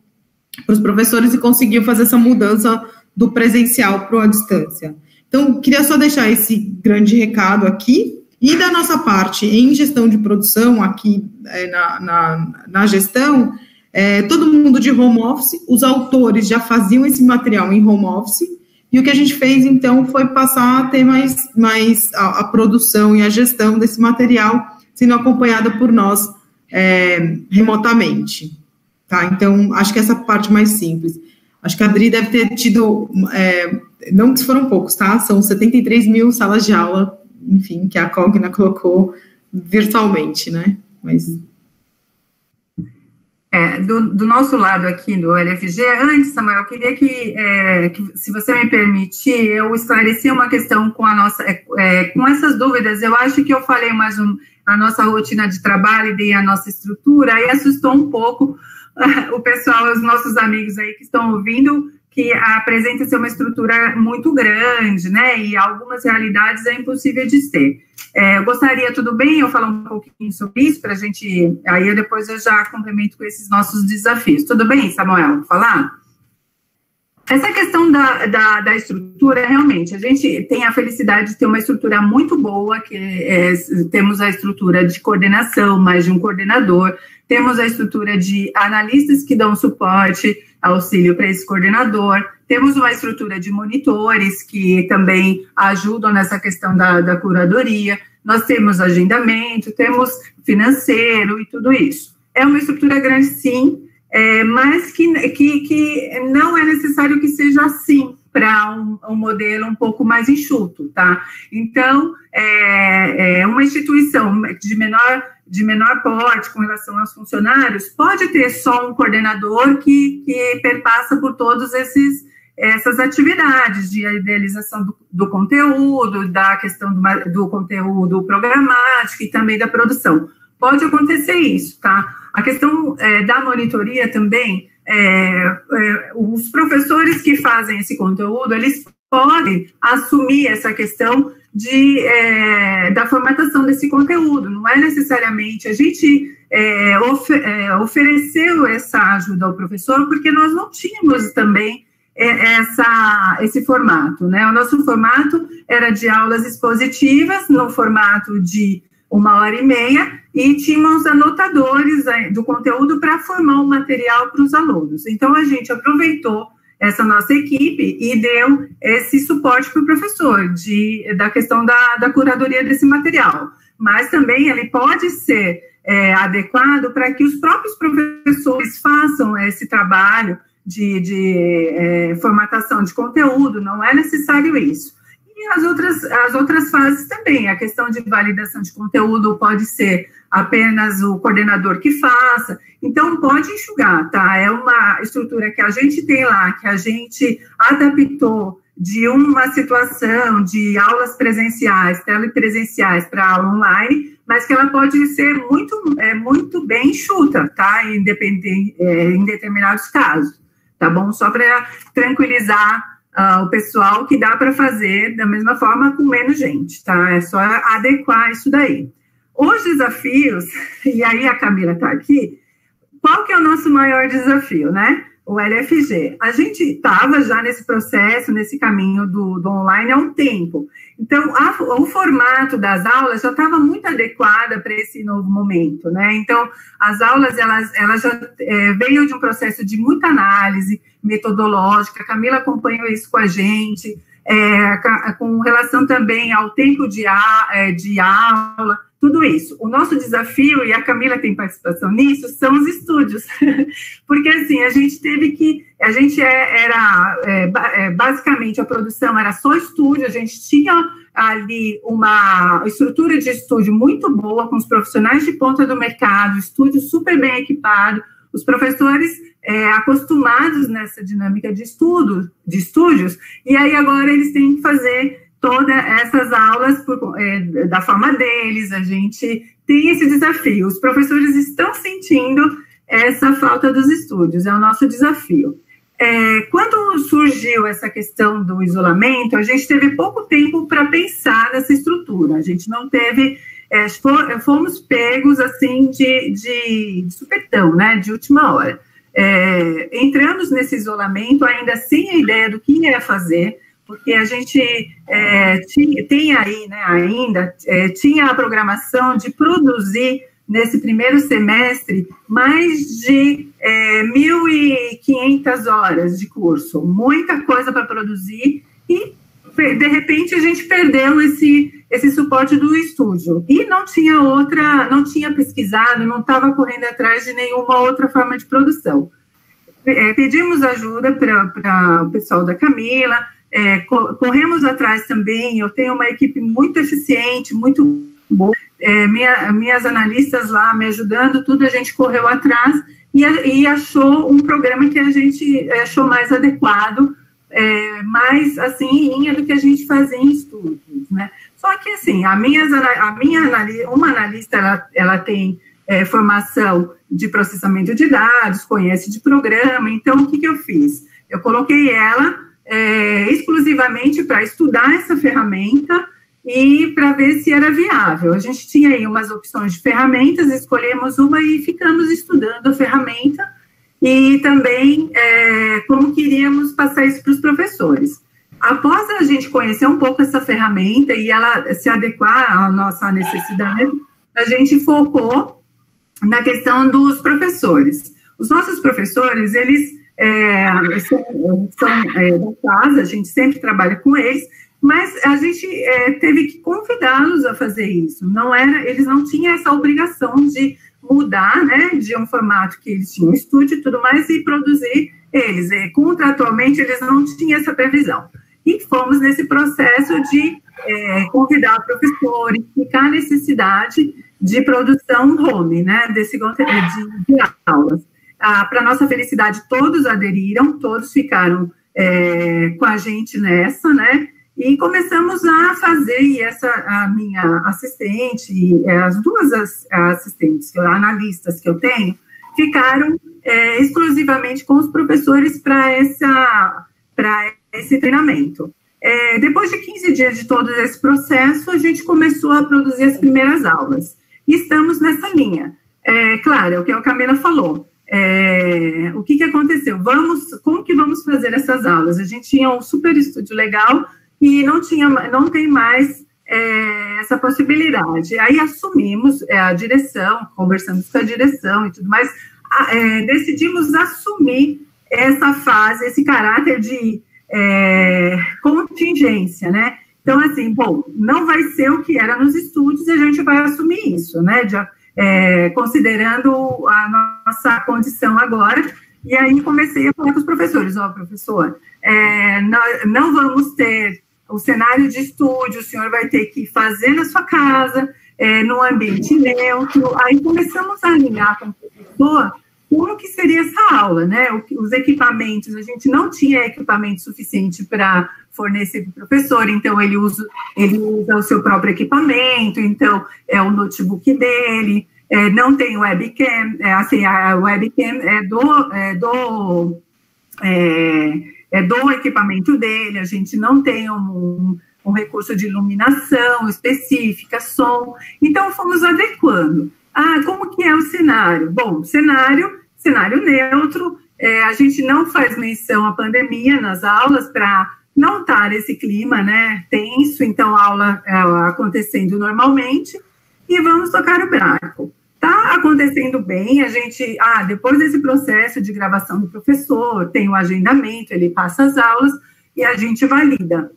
para os professores e conseguiu fazer essa mudança do presencial para a distância. Então, queria só deixar esse grande recado aqui. E da nossa parte, em gestão de produção, aqui é, na, na, na, gestão, é, todo mundo de home office, os autores já faziam esse material em home office, e o que a gente fez, então, foi passar a ter mais, mais a, a produção e a gestão desse material sendo acompanhada por nós é, remotamente. Tá? Então, acho que essa parte mais simples. Acho que a Adri deve ter tido, é, não que foram poucos, tá? São 73 mil salas de aula, enfim, que a Cogna colocou virtualmente, né? Mas é, do, do, nosso lado aqui do LFG, antes, Samuel, eu queria que, é, que, se você me permitir, eu esclarecer uma questão com a nossa, é, é, com essas dúvidas. Eu acho que eu falei mais um, a nossa rotina de trabalho e a nossa estrutura, e assustou um pouco o pessoal, os nossos amigos aí que estão ouvindo, que apresenta ser uma estrutura muito grande, né? E algumas realidades é impossível de ter. É, eu gostaria, tudo bem, eu falar um pouquinho sobre isso para a gente. Aí eu depois eu já complemento com esses nossos desafios. Tudo bem, Samuel? Falar? Essa questão da, da, da, estrutura, realmente, a gente tem a felicidade de ter uma estrutura muito boa, que é, temos a estrutura de coordenação, mais de um coordenador, temos a estrutura de analistas que dão suporte, auxílio para esse coordenador, temos uma estrutura de monitores que também ajudam nessa questão da, da curadoria, nós temos agendamento, temos financeiro e tudo isso. É uma estrutura grande, sim, é, mas que, que, que não é necessário que seja assim para um, um, modelo um pouco mais enxuto, tá? Então, é, é, uma instituição de menor, de menor porte com relação aos funcionários pode ter só um coordenador que, que perpassa por todos esses essas atividades de idealização do, do conteúdo, da questão do, do conteúdo programático e também da produção. Pode acontecer isso, tá? A questão é, da monitoria também, é, é, os professores que fazem esse conteúdo, eles podem assumir essa questão de, é, da formatação desse conteúdo. Não é necessariamente a gente é, ofer é, ofereceu essa ajuda ao professor porque nós não tínhamos também essa, esse formato, né? O nosso formato era de aulas expositivas, no formato de uma hora e meia, e tínhamos anotadores do conteúdo para formar o material para os alunos. Então, a gente aproveitou essa nossa equipe e deu esse suporte para o professor de, da questão da, da curadoria desse material. Mas também ele pode ser é, adequado para que os próprios professores façam esse trabalho de, de é, formatação de conteúdo, não é necessário isso. E as outras, as outras fases também, a questão de validação de conteúdo pode ser apenas o coordenador que faça. Então, pode enxugar, tá? É uma estrutura que a gente tem lá, que a gente adaptou de uma situação de aulas presenciais, telepresenciais para aula online, mas que ela pode ser muito, é, muito bem enxuta, tá? Independente, é, em determinados casos, tá bom? Só para tranquilizar uh, o pessoal que dá para fazer da mesma forma com menos gente, tá? É só adequar isso daí. Os desafios, e aí a Camila está aqui, qual que é o nosso maior desafio, né? O LFG. A gente estava já nesse processo, nesse caminho do, do online há um tempo. Então, a, o formato das aulas já estava muito adequada para esse novo momento, né? Então, as aulas, elas, elas já é, veio de um processo de muita análise metodológica, a Camila acompanhou isso com a gente, é, com relação também ao tempo de, a, é, de aula, tudo isso. O nosso desafio, e a Camila tem participação nisso, são os estúdios. Porque, assim, a gente teve que. A gente é, era. É, é, basicamente, a produção era só estúdio, a gente tinha ali uma estrutura de estúdio muito boa, com os profissionais de ponta do mercado, estúdio super bem equipado, os professores é, acostumados nessa dinâmica de estudo, de estúdios, e aí agora eles têm que fazer todas essas aulas por, é, da forma deles, a gente tem esse desafio. Os professores estão sentindo essa falta dos estúdios, é o nosso desafio. É, quando surgiu essa questão do isolamento, a gente teve pouco tempo para pensar nessa estrutura, a gente não teve, é, fomos pegos assim de, de, de supetão, né, de última hora. É, entramos nesse isolamento ainda sem a ideia do que ia fazer, porque a gente é, tinha, tem aí, né, ainda, é, tinha a programação de produzir nesse primeiro semestre mais de é, 1.500 horas de curso, muita coisa para produzir e de repente a gente perdeu esse esse suporte do estúdio e não tinha outra, não tinha pesquisado, não estava correndo atrás de nenhuma outra forma de produção. É, pedimos ajuda para o pessoal da Camila, é, corremos atrás também. Eu tenho uma equipe muito eficiente, muito boa. É, minha, minhas analistas lá me ajudando, tudo a gente correu atrás e, e achou um programa que a gente achou mais adequado, é, mais assim, em linha do que a gente fazia em estudos, né? Só que assim, a minha, a minha uma analista, ela, ela tem é, formação de processamento de dados, conhece de programa, então o que, que eu fiz? eu coloquei ela é, exclusivamente para estudar essa ferramenta e para ver se era viável. A gente tinha aí umas opções de ferramentas, escolhemos uma e ficamos estudando a ferramenta e também é, como queríamos passar isso para os professores. Após a gente conhecer um pouco essa ferramenta e ela se adequar à nossa necessidade, a gente focou na questão dos professores. Os nossos professores, eles é, são, é, da casa, a gente sempre trabalha com eles, mas a gente é, teve que convidá-los a fazer isso. Não era, eles não tinham essa obrigação de mudar, né, de um formato que eles tinham estúdio e tudo mais e produzir eles. E, contratualmente eles não tinham essa previsão. E fomos nesse processo de é, convidar o professor, explicar a necessidade de produção home, né, desse de, de aulas. Ah, Para nossa felicidade, todos aderiram, todos ficaram é, com a gente nessa, né? E começamos a fazer, e essa, a minha assistente, e as duas assistentes, analistas que eu tenho, ficaram é, exclusivamente com os professores para esse treinamento. É, depois de 15 dias de todo esse processo, a gente começou a produzir as primeiras aulas. E estamos nessa linha. É, claro, é o que a Camila falou. É, o que, que aconteceu? Vamos, como que vamos fazer essas aulas? A gente tinha um super estúdio legal, e não tinha, não tem mais é, essa possibilidade. Aí assumimos é, a direção, conversamos com a direção e tudo mais, é, decidimos assumir essa fase, esse caráter de é, contingência, né? Então, assim, bom, não vai ser o que era nos estúdios, a gente vai assumir isso, né? De, é, considerando a nossa condição agora. E aí comecei a falar com os professores, ó, oh, professor, é, não, não vamos ter o cenário de estúdio, o senhor vai ter que fazer na sua casa, é, no ambiente neutro. Aí começamos a alinhar com o professor como que seria essa aula, né? Os equipamentos, a gente não tinha equipamento suficiente para fornecer para o professor, então ele usa, ele usa o seu próprio equipamento, então é o notebook dele, é, não tem webcam, é, assim, a webcam é do, é do é, é, do equipamento dele, a gente não tem um, um recurso de iluminação específica, som. Então, fomos adequando. Ah, como que é o cenário? Bom, cenário, cenário neutro, é, a gente não faz menção à pandemia nas aulas para não estar esse clima, né, tenso, então aula é, acontecendo normalmente, e vamos tocar o barco. Está acontecendo bem, a gente, ah, depois desse processo de gravação do professor, tem o agendamento, ele passa as aulas e a gente valida.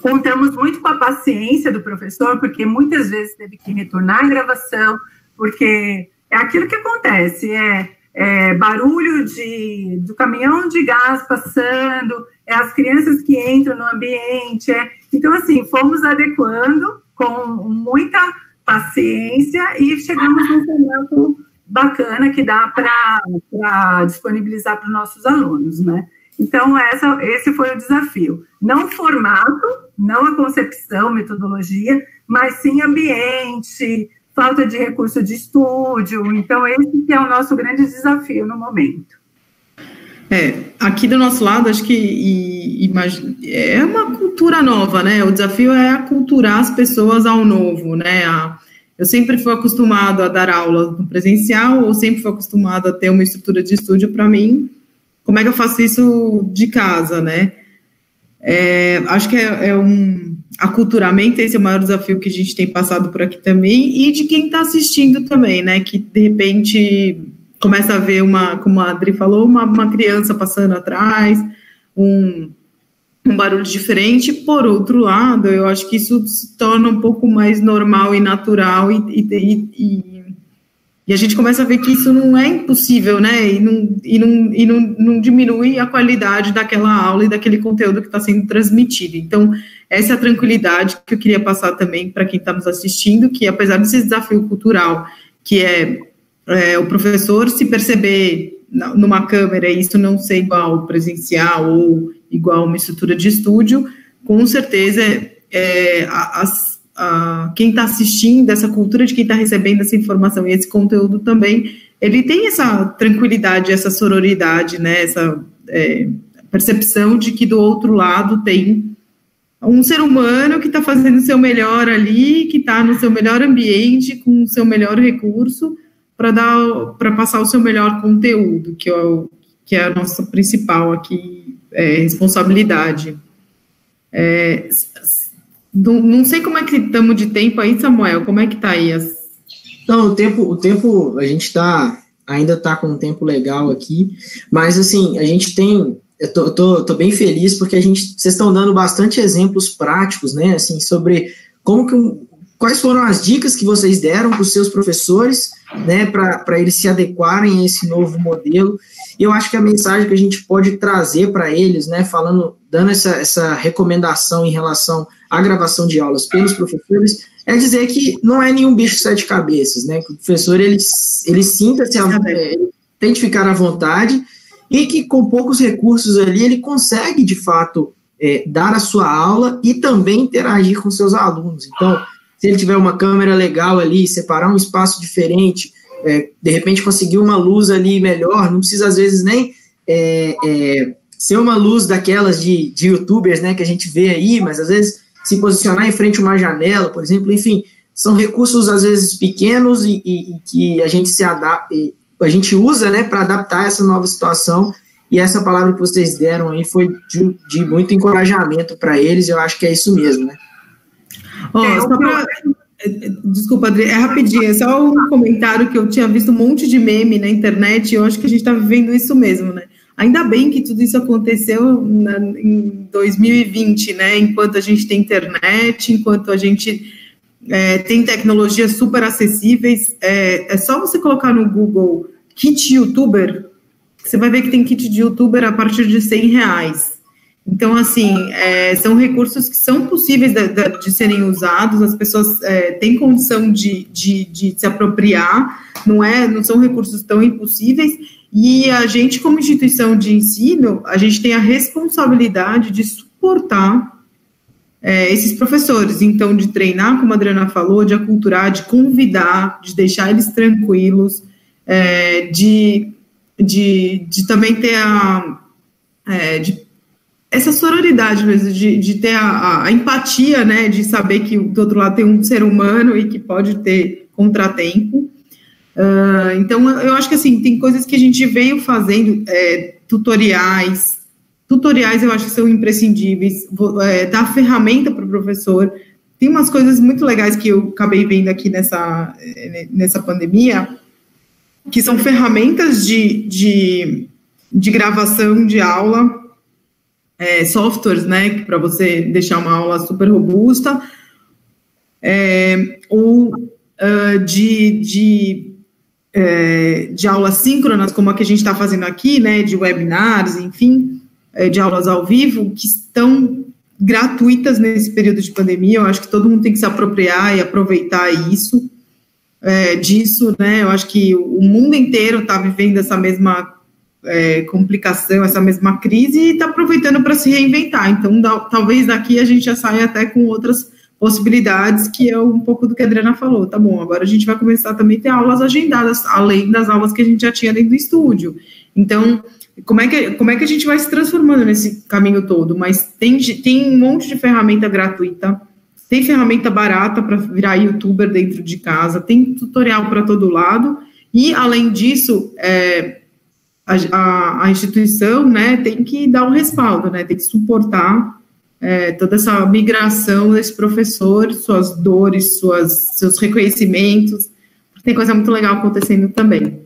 Contamos muito com a paciência do professor, porque muitas vezes teve que retornar a gravação, porque é aquilo que acontece, é, é barulho de, do caminhão de gás passando, é as crianças que entram no ambiente, é, então assim, fomos adequando com muita paciência e chegamos num formato bacana que dá para disponibilizar para os nossos alunos, né? Então, essa, esse foi o desafio. Não formato, não a concepção, metodologia, mas sim ambiente, falta de recurso de estúdio. Então, esse é o nosso grande desafio no momento. É, aqui do nosso lado, acho que e, e, é uma cultura nova, né? O desafio é aculturar as pessoas ao novo, né? A, eu sempre fui acostumado a dar aula no presencial, ou sempre fui acostumado a ter uma estrutura de estúdio para mim. Como é que eu faço isso de casa, né? É, acho que é, é, um aculturamento, esse é o maior desafio que a gente tem passado por aqui também, e de quem está assistindo também, né? Que de repente começa a ver uma, como a Adri falou, uma, uma criança passando atrás, um, um barulho diferente. Por outro lado, eu acho que isso se torna um pouco mais normal e natural e, e, e, e a gente começa a ver que isso não é impossível, né? E não, e não, e não, não diminui a qualidade daquela aula e daquele conteúdo que está sendo transmitido. Então, essa é a tranquilidade que eu queria passar também para quem está nos assistindo, que apesar desse desafio cultural, que é é, o professor se perceber numa câmera isso não ser igual presencial ou igual uma estrutura de estúdio, com certeza é, a, a, quem está assistindo, essa cultura de quem está recebendo essa informação e esse conteúdo também, ele tem essa tranquilidade, essa sororidade, né, essa, é, percepção de que do outro lado tem um ser humano que está fazendo o seu melhor ali, que está no seu melhor ambiente, com o seu melhor recurso, para dar para passar o seu melhor conteúdo, que é, o, que é a nossa principal aqui é, responsabilidade. É, não, não, sei como é que estamos de tempo aí, Samuel, como é que está aí? As... Não, o tempo, o tempo, a gente está ainda está com um tempo legal aqui, mas assim, a gente tem eu tô, tô, tô, bem feliz porque a gente vocês estão dando bastante exemplos práticos, né, assim, sobre como que quais foram as dicas que vocês deram para os seus professores, né, para eles se adequarem a esse novo modelo. E eu acho que a mensagem que a gente pode trazer para eles, né, falando, dando essa, essa recomendação em relação à gravação de aulas pelos professores, é dizer que não é nenhum bicho de sete cabeças, né, que o professor ele, ele sinta-se, é, tente ficar à vontade e que com poucos recursos ali ele consegue de fato é, dar a sua aula e também interagir com seus alunos. Então, se ele tiver uma câmera legal ali, separar um espaço diferente, é, de repente conseguir uma luz ali melhor, não precisa às vezes nem é, é, ser uma luz daquelas de, de youtubers, né, que a gente vê aí, mas às vezes se posicionar em frente a uma janela, por exemplo, enfim, são recursos às vezes pequenos e, e, e que a gente se adapta, a gente usa, né, para adaptar essa nova situação. E essa palavra que vocês deram aí foi de, de muito encorajamento para eles. Eu acho que é isso mesmo, né? Oh, só pra... Desculpa, Adri, é rapidinho, é só um comentário que eu tinha visto um monte de meme na internet e eu acho que a gente está vivendo isso mesmo, né? Ainda bem que tudo isso aconteceu na, em 2020, né? Enquanto a gente tem internet, enquanto a gente é, tem tecnologias super acessíveis. É, é, só você colocar no Google kit youtuber, você vai ver que tem kit de youtuber a partir de 100 reais. Então, assim, é, são recursos que são possíveis de, de, de serem usados, as pessoas é, têm condição de, de, de, se apropriar, não, é, não são recursos tão impossíveis, e a gente, como instituição de ensino, a gente tem a responsabilidade de suportar é, esses professores, então, de treinar, como a Adriana falou, de aculturar, de convidar, de deixar eles tranquilos, é, de, de, de também ter a... É, de essa sororidade mesmo, de, de ter a, a, empatia, né, de saber que do outro lado tem um ser humano e que pode ter contratempo. Uh, então, eu acho que, assim, tem coisas que a gente veio fazendo, é, tutoriais, tutoriais eu acho que são imprescindíveis, é, dar ferramenta para o professor, tem umas coisas muito legais que eu acabei vendo aqui nessa, nessa pandemia, que são ferramentas de, de, de gravação de aula, é, softwares, né, para você deixar uma aula super robusta, é, ou uh, de, de, é, de aulas síncronas, como a que a gente está fazendo aqui, né, de webinars, enfim, é, de aulas ao vivo, que estão gratuitas nesse período de pandemia, eu acho que todo mundo tem que se apropriar e aproveitar isso, é, disso, né, eu acho que o mundo inteiro está vivendo essa mesma é, complicação, essa mesma crise e está aproveitando para se reinventar. Então, da, talvez daqui a gente já saia até com outras possibilidades, que é um pouco do que a Adriana falou. Tá bom, agora a gente vai começar também a ter aulas agendadas, além das aulas que a gente já tinha dentro do estúdio. Então, como é que, como é que a gente vai se transformando nesse caminho todo? Mas tem, tem um monte de ferramenta gratuita, tem ferramenta barata para virar youtuber dentro de casa, tem tutorial para todo lado, e além disso, é, a, a, instituição né, tem que dar um respaldo, né, tem que suportar é, toda essa migração desse professor, suas dores, suas, seus reconhecimentos. Tem coisa muito legal acontecendo também.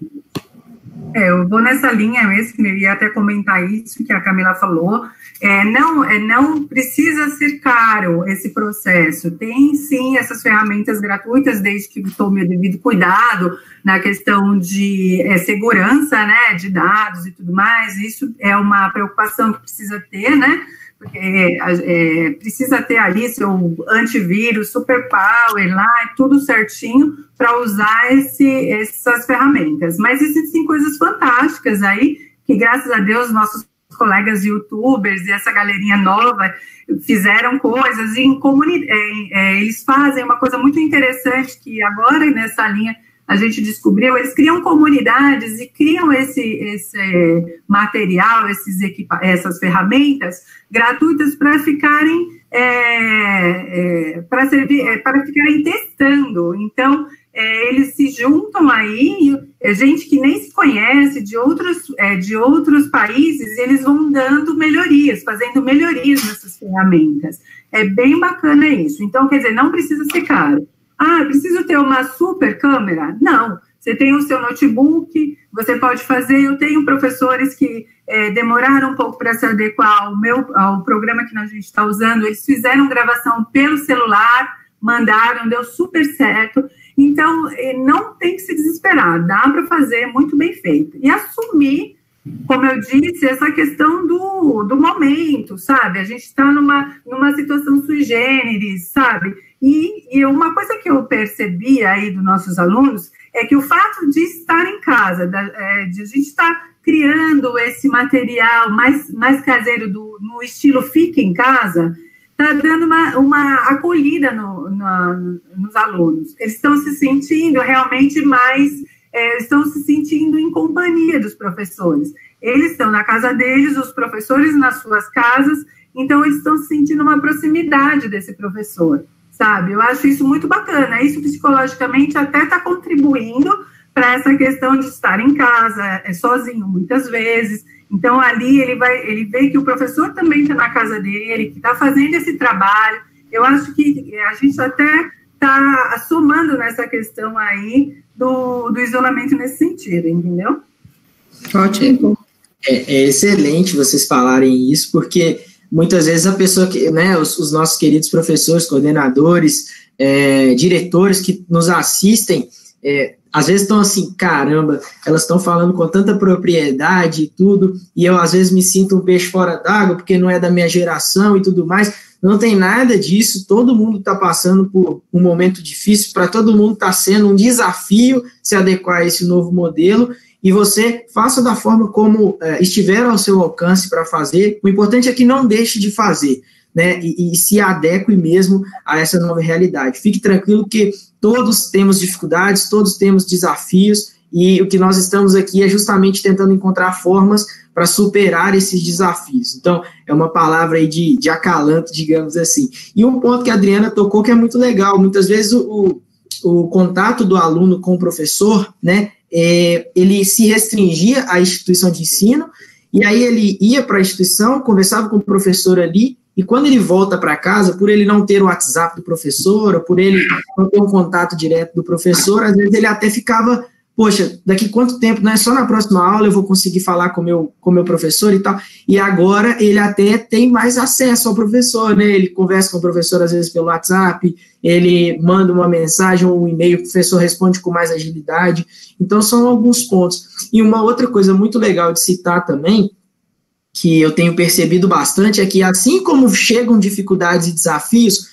É, eu vou nessa linha mesmo, eu ia até comentar isso que a Camila falou. É, não, é, não precisa ser caro esse processo. Tem sim essas ferramentas gratuitas, desde que tome o devido cuidado na questão de é, segurança, né, de dados e tudo mais. Isso é uma preocupação que precisa ter, né? Porque é, precisa ter ali seu antivírus, super power lá, tudo certinho para usar esse, essas ferramentas. Mas existem coisas fantásticas aí, que graças a Deus nossos colegas youtubers e essa galerinha nova fizeram coisas em comunidade. É, é, eles fazem uma coisa muito interessante que agora nessa linha a gente descobriu, eles criam comunidades e criam esse, esse material, esses equipa essas ferramentas gratuitas para ficarem é, é, para servir, é, para ficarem testando. Então, é, eles se juntam aí, gente que nem se conhece de outros, é, de outros países, eles vão dando melhorias, fazendo melhorias nessas ferramentas. É bem bacana isso. Então, quer dizer, não precisa ser caro. Ah, preciso ter uma super câmera? Não. Você tem o seu notebook, você pode fazer. Eu tenho professores que é, demoraram um pouco para se adequar ao, meu, ao programa que a gente está usando. Eles fizeram gravação pelo celular, mandaram, deu super certo. Então, é, não tem que se desesperar, dá para fazer muito bem feito. E assumir, como eu disse, essa questão do, do momento, sabe? A gente está numa, numa situação sui generis, sabe? E, e uma coisa que eu percebi aí dos nossos alunos é que o fato de estar em casa, da, é, de a gente estar criando esse material mais, mais caseiro do, no estilo fica em casa, está dando uma, uma acolhida no, no, nos alunos. Eles estão se sentindo realmente mais, é, estão se sentindo em companhia dos professores. Eles estão na casa deles, os professores nas suas casas, então eles estão sentindo uma proximidade desse professor, sabe? Eu acho isso muito bacana. Isso psicologicamente até está contribuindo para essa questão de estar em casa, é sozinho muitas vezes. Então ali ele vai, ele vê que o professor também está na casa dele, que está fazendo esse trabalho. Eu acho que a gente até está somando nessa questão aí do, do isolamento nesse sentido, entendeu? Ótimo. É, é, excelente vocês falarem isso, porque muitas vezes a pessoa que, né, os, os nossos queridos professores, coordenadores, é, diretores que nos assistem, é, às vezes estão assim, caramba, elas estão falando com tanta propriedade e tudo, e eu às vezes me sinto um peixe fora d'água porque não é da minha geração e tudo mais. Não tem nada disso, todo mundo está passando por um momento difícil, para todo mundo está sendo um desafio se adequar a esse novo modelo, e você faça da forma como é, estiver ao seu alcance para fazer. O importante é que não deixe de fazer. Né, e, e se adeque mesmo a essa nova realidade. Fique tranquilo que todos temos dificuldades, todos temos desafios, e o que nós estamos aqui é justamente tentando encontrar formas para superar esses desafios. Então, é uma palavra aí de, de acalanto, digamos assim. E um ponto que a Adriana tocou que é muito legal, muitas vezes o, o, contato do aluno com o professor, né, é, ele se restringia à instituição de ensino, e aí ele ia para a instituição, conversava com o professor ali, e quando ele volta para casa, por ele não ter o WhatsApp do professor, ou por ele não ter um contato direto do professor, às vezes ele até ficava, poxa, daqui quanto tempo, não é só na próxima aula eu vou conseguir falar com meu, com meu professor e tal. E agora ele até tem mais acesso ao professor, né? Ele conversa com o professor às vezes pelo WhatsApp, ele manda uma mensagem ou um e-mail, o professor responde com mais agilidade. Então são alguns pontos. E uma outra coisa muito legal de citar também que eu tenho percebido bastante é que, assim como chegam dificuldades e desafios,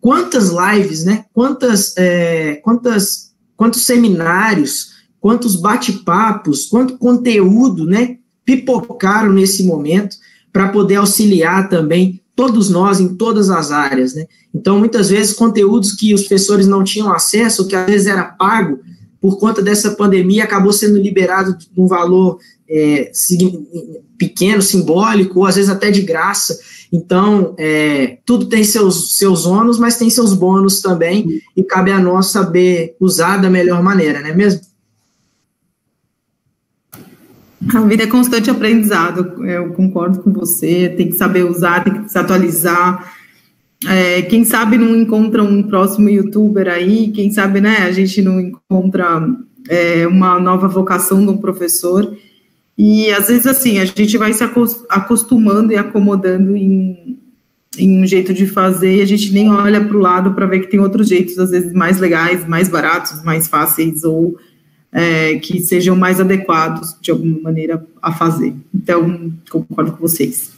quantas lives, né? Quantas, é, quantas, quantos seminários, quantos bate-papos, quanto conteúdo, né? Pipocaram nesse momento para poder auxiliar também todos nós em todas as áreas, né? Então, muitas vezes, conteúdos que os professores não tinham acesso, que às vezes era pago, por conta dessa pandemia, acabou sendo liberado um valor é, pequeno, simbólico, ou às vezes até de graça. Então, é, tudo tem seus, seus ônus, mas tem seus bônus também, e cabe a nós saber usar da melhor maneira, não é mesmo? A vida é constante aprendizado, eu concordo com você, tem que saber usar, tem que se atualizar. É, quem sabe não encontra um próximo youtuber aí, quem sabe, né, a gente não encontra é, uma nova vocação de um professor. E às vezes, assim, a gente vai se acostumando e acomodando em, em um jeito de fazer e a gente nem olha para o lado para ver que tem outros jeitos, às vezes mais legais, mais baratos, mais fáceis ou é, que sejam mais adequados de alguma maneira a fazer. Então, concordo com vocês.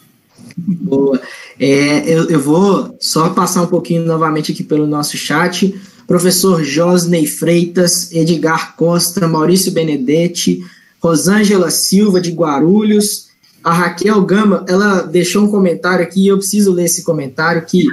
Boa. É, eu, eu vou só passar um pouquinho novamente aqui pelo nosso chat. Professor Josney Freitas, Edgar Costa, Maurício Benedetti, Rosângela Silva, de Guarulhos. A Raquel Gama, ela deixou um comentário aqui, eu preciso ler esse comentário, que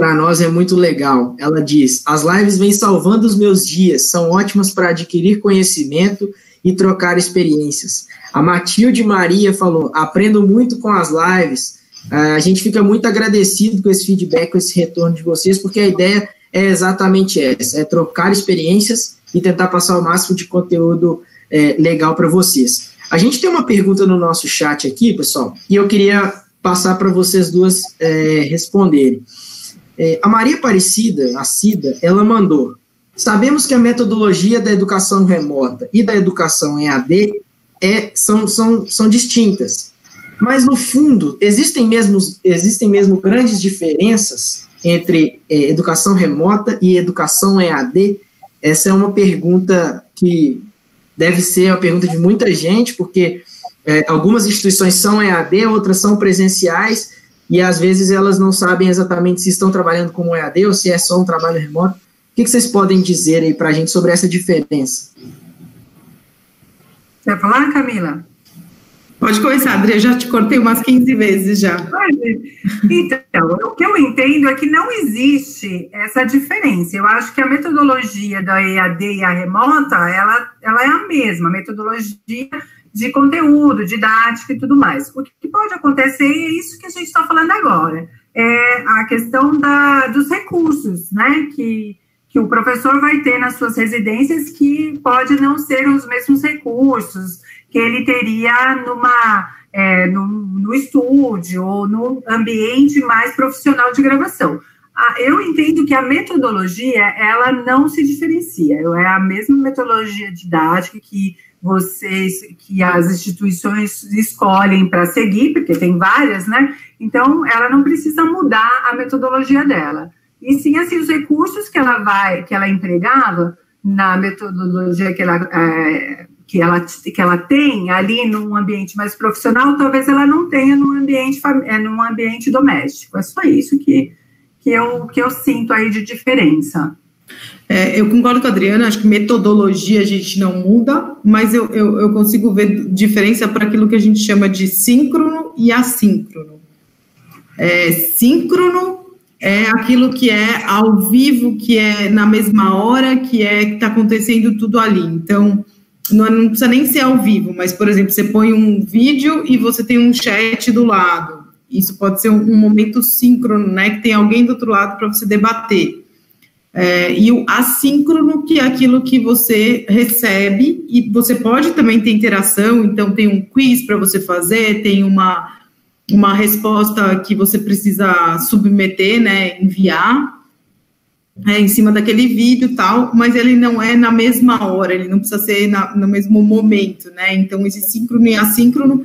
para nós é muito legal. Ela diz: as lives vêm salvando os meus dias, são ótimas para adquirir conhecimento e trocar experiências. A Matilde Maria falou: aprendo muito com as lives. Ah, a gente fica muito agradecido com esse feedback, com esse retorno de vocês, porque a ideia é exatamente essa: é trocar experiências e tentar passar o máximo de conteúdo é, legal para vocês. A gente tem uma pergunta no nosso chat aqui, pessoal, e eu queria passar para vocês duas é, responderem. É, a Maria Aparecida, a Cida, ela mandou: Sabemos que a metodologia da educação remota e da educação em AD é, são, são, são distintas. Mas, no fundo, existem mesmo, existem mesmo grandes diferenças entre é, educação remota e educação EAD? Essa é uma pergunta que deve ser uma pergunta de muita gente, porque é, algumas instituições são EAD, outras são presenciais, e às vezes elas não sabem exatamente se estão trabalhando como EAD ou se é só um trabalho remoto. O que, que vocês podem dizer aí para a gente sobre essa diferença? Quer falar, Camila? Pode começar, Adri, eu já te cortei umas 15 vezes já. Então, o que eu entendo é que não existe essa diferença. Eu acho que a metodologia da EAD e a remota, ela, ela é a mesma, metodologia de conteúdo, didática e tudo mais. O que pode acontecer é isso que a gente está falando agora, é a questão da, dos recursos, né, que, que o professor vai ter nas suas residências que pode não ser os mesmos recursos, que ele teria numa, é, no, no estúdio ou no ambiente mais profissional de gravação. Eu entendo que a metodologia, ela não se diferencia, é a mesma metodologia didática que vocês, que as instituições escolhem para seguir, porque tem várias, né? Então, ela não precisa mudar a metodologia dela. E sim, assim, os recursos que ela vai, que ela empregava na metodologia que ela é, que ela, que ela tem ali num ambiente mais profissional, talvez ela não tenha num ambiente, é, num ambiente doméstico. É só isso que, que, eu, que eu sinto aí de diferença. É, eu concordo com a Adriana, acho que metodologia a gente não muda, mas eu, eu, eu consigo ver diferença para aquilo que a gente chama de síncrono e assíncrono. É, síncrono é aquilo que é ao vivo, que é na mesma hora, que é que está acontecendo tudo ali. Então, não, não, precisa nem ser ao vivo, mas, por exemplo, você põe um vídeo e você tem um chat do lado. Isso pode ser um, um momento síncrono, né? Que tem alguém do outro lado para você debater. É, e o assíncrono, que é aquilo que você recebe, e você pode também ter interação, então tem um quiz para você fazer, tem uma, uma resposta que você precisa submeter, né? Enviar é, em cima daquele vídeo tal, mas ele não é na mesma hora, ele não precisa ser na, no mesmo momento, né? Então, esse síncrono e assíncrono,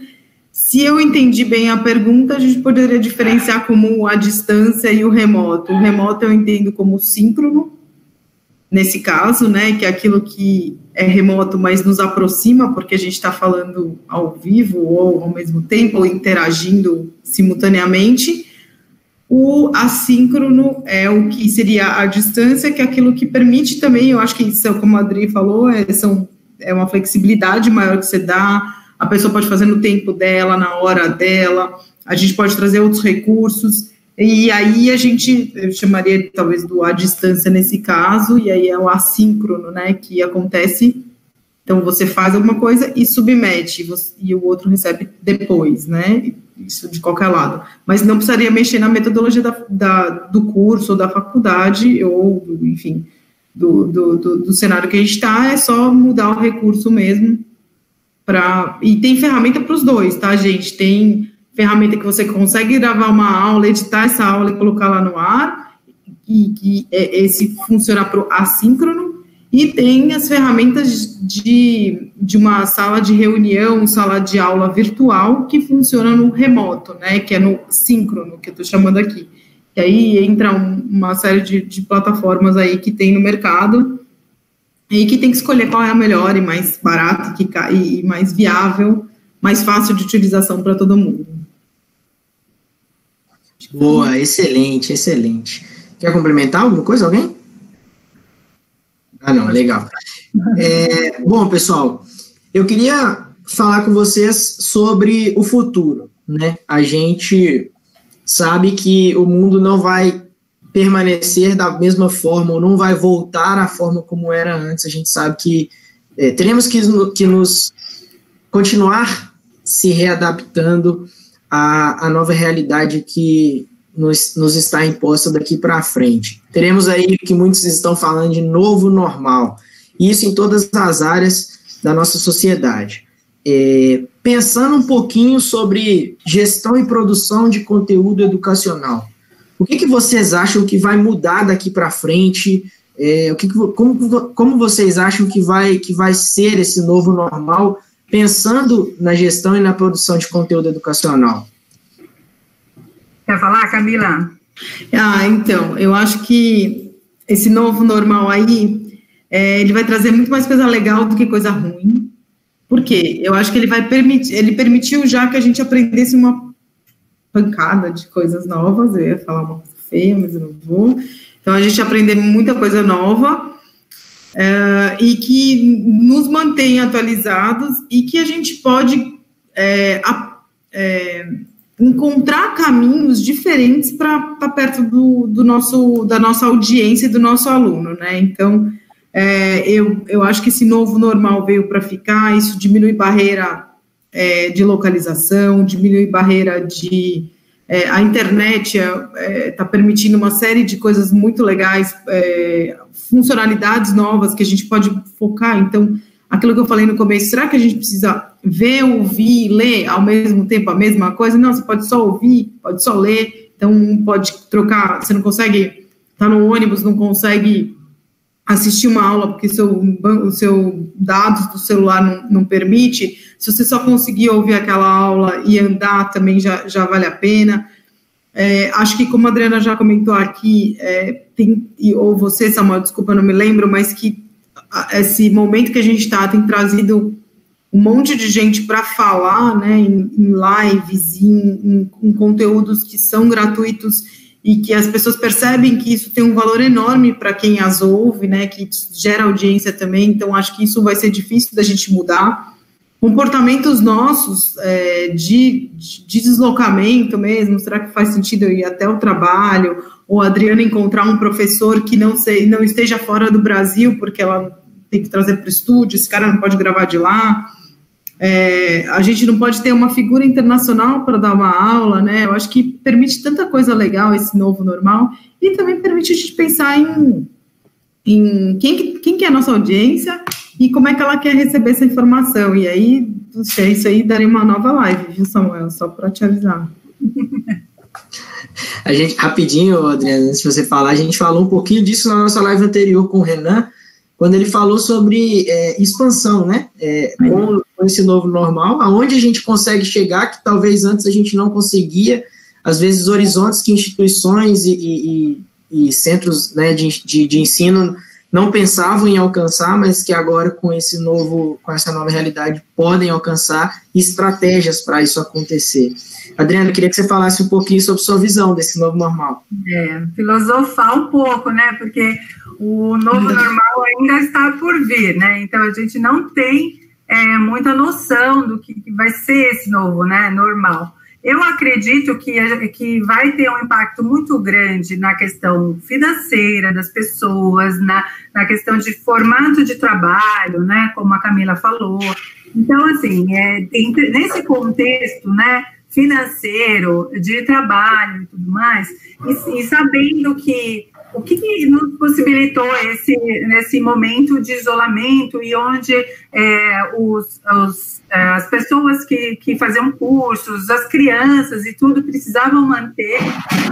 se eu entendi bem a pergunta, a gente poderia diferenciar como a distância e o remoto. O remoto eu entendo como síncrono, nesse caso, né? Que é aquilo que é remoto, mas nos aproxima, porque a gente está falando ao vivo ou ao mesmo tempo, ou interagindo simultaneamente o assíncrono é o que seria a distância, que é aquilo que permite também, eu acho que como a Adri falou, é, são, é uma flexibilidade maior que você dá, a pessoa pode fazer no tempo dela, na hora dela, a gente pode trazer outros recursos, e aí a gente, eu chamaria talvez do a distância nesse caso, e aí é o assíncrono, né, que acontece, então você faz alguma coisa e submete, e, você, e o outro recebe depois, né, isso de qualquer lado. Mas não precisaria mexer na metodologia da, da do curso ou da faculdade, ou, enfim, do, do, do, do cenário que a gente está, é só mudar o recurso mesmo. Pra, e tem ferramenta para os dois, tá, gente? Tem ferramenta que você consegue gravar uma aula, editar essa aula e colocar lá no ar, e que é, esse funciona para o assíncrono, e tem as ferramentas de, de uma sala de reunião, sala de aula virtual, que funciona no remoto, né? Que é no síncrono, que eu estou chamando aqui. E aí entra um, uma série de, de plataformas aí que tem no mercado e que tem que escolher qual é a melhor e mais barata que, e mais viável, mais fácil de utilização para todo mundo. Boa, excelente, excelente. Quer complementar alguma coisa, alguém? Ah, não, legal. É, bom, pessoal, eu queria falar com vocês sobre o futuro, né? A gente sabe que o mundo não vai permanecer da mesma forma ou não vai voltar à forma como era antes. A gente sabe que é, teremos que, que nos continuar se readaptando à, à nova realidade que nos, nos está imposta daqui para frente. Teremos aí o que muitos estão falando de novo normal, isso em todas as áreas da nossa sociedade. É, pensando um pouquinho sobre gestão e produção de conteúdo educacional, o que, que vocês acham que vai mudar daqui para frente? É, o que, que como, como vocês acham que vai, que vai ser esse novo normal, pensando na gestão e na produção de conteúdo educacional? Quer falar, Camila? Ah, então, eu acho que esse novo normal aí, é, ele vai trazer muito mais coisa legal do que coisa ruim. Por quê? Eu acho que ele vai permitir, ele permitiu já que a gente aprendesse uma pancada de coisas novas, eu ia falar uma coisa feia, mas eu não vou. Então, a gente aprender muita coisa nova, é, e que nos mantém atualizados e que a gente pode é, a, é, encontrar caminhos diferentes para estar tá perto do, do, nosso, da nossa audiência e do nosso aluno, né? Então, é, eu, eu acho que esse novo normal veio para ficar, isso diminui barreira é, de localização, diminui barreira de. É, a internet está é, é, permitindo uma série de coisas muito legais, é, funcionalidades novas que a gente pode focar. Então, aquilo que eu falei no começo, será que a gente precisa ver, ouvir, ler ao mesmo tempo a mesma coisa? Não, você pode só ouvir, pode só ler, então pode trocar, você não consegue tá no ônibus, não consegue assistir uma aula porque seu, o seu dados do celular não, não permite, se você só conseguir ouvir aquela aula e andar também já, já vale a pena. É, acho que como a Adriana já comentou aqui, é, tem, ou você, Samuel, desculpa, não me lembro, mas que esse momento que a gente está tem trazido um monte de gente para falar, né, em, em lives, em, em, em, conteúdos que são gratuitos e que as pessoas percebem que isso tem um valor enorme para quem as ouve, né, que gera audiência também. Então, acho que isso vai ser difícil da gente mudar. Comportamentos nossos é, de, de deslocamento mesmo, será que faz sentido eu ir até o trabalho? Ou a Adriana encontrar um professor que não, sei, não esteja fora do Brasil, porque ela tem que trazer para o estúdio, esse cara não pode gravar de lá. É, a gente não pode ter uma figura internacional para dar uma aula, né? Eu acho que permite tanta coisa legal esse novo normal e também permite a gente pensar em, em quem, quem que é a nossa audiência e como é que ela quer receber essa informação. E aí, sei, isso aí daria uma nova live, viu, Samuel? Só para te avisar. A gente, rapidinho, Adriana, antes de você falar, a gente falou um pouquinho disso na nossa live anterior com o Renan, quando ele falou sobre é, expansão, né? É, com, com, esse novo normal, aonde a gente consegue chegar, que talvez antes a gente não conseguia, às vezes horizontes que instituições e, e, e centros né, de, de, de, ensino não pensavam em alcançar, mas que agora com esse novo, com essa nova realidade podem alcançar estratégias para isso acontecer. Adriana, queria que você falasse um pouquinho sobre sua visão desse novo normal. É, filosofar um pouco, né? Porque o novo normal ainda está por vir, né? Então a gente não tem é, muita noção do que, vai ser esse novo, né? Normal. Eu acredito que, que vai ter um impacto muito grande na questão financeira das pessoas, na, na questão de formato de trabalho, né? Como a Camila falou. Então, assim, é, nesse contexto, né? financeiro, de trabalho e tudo mais, e, e sabendo que o que, que, nos possibilitou esse, nesse momento de isolamento e onde é, os, os, é, as pessoas que, que faziam cursos, as crianças e tudo precisavam manter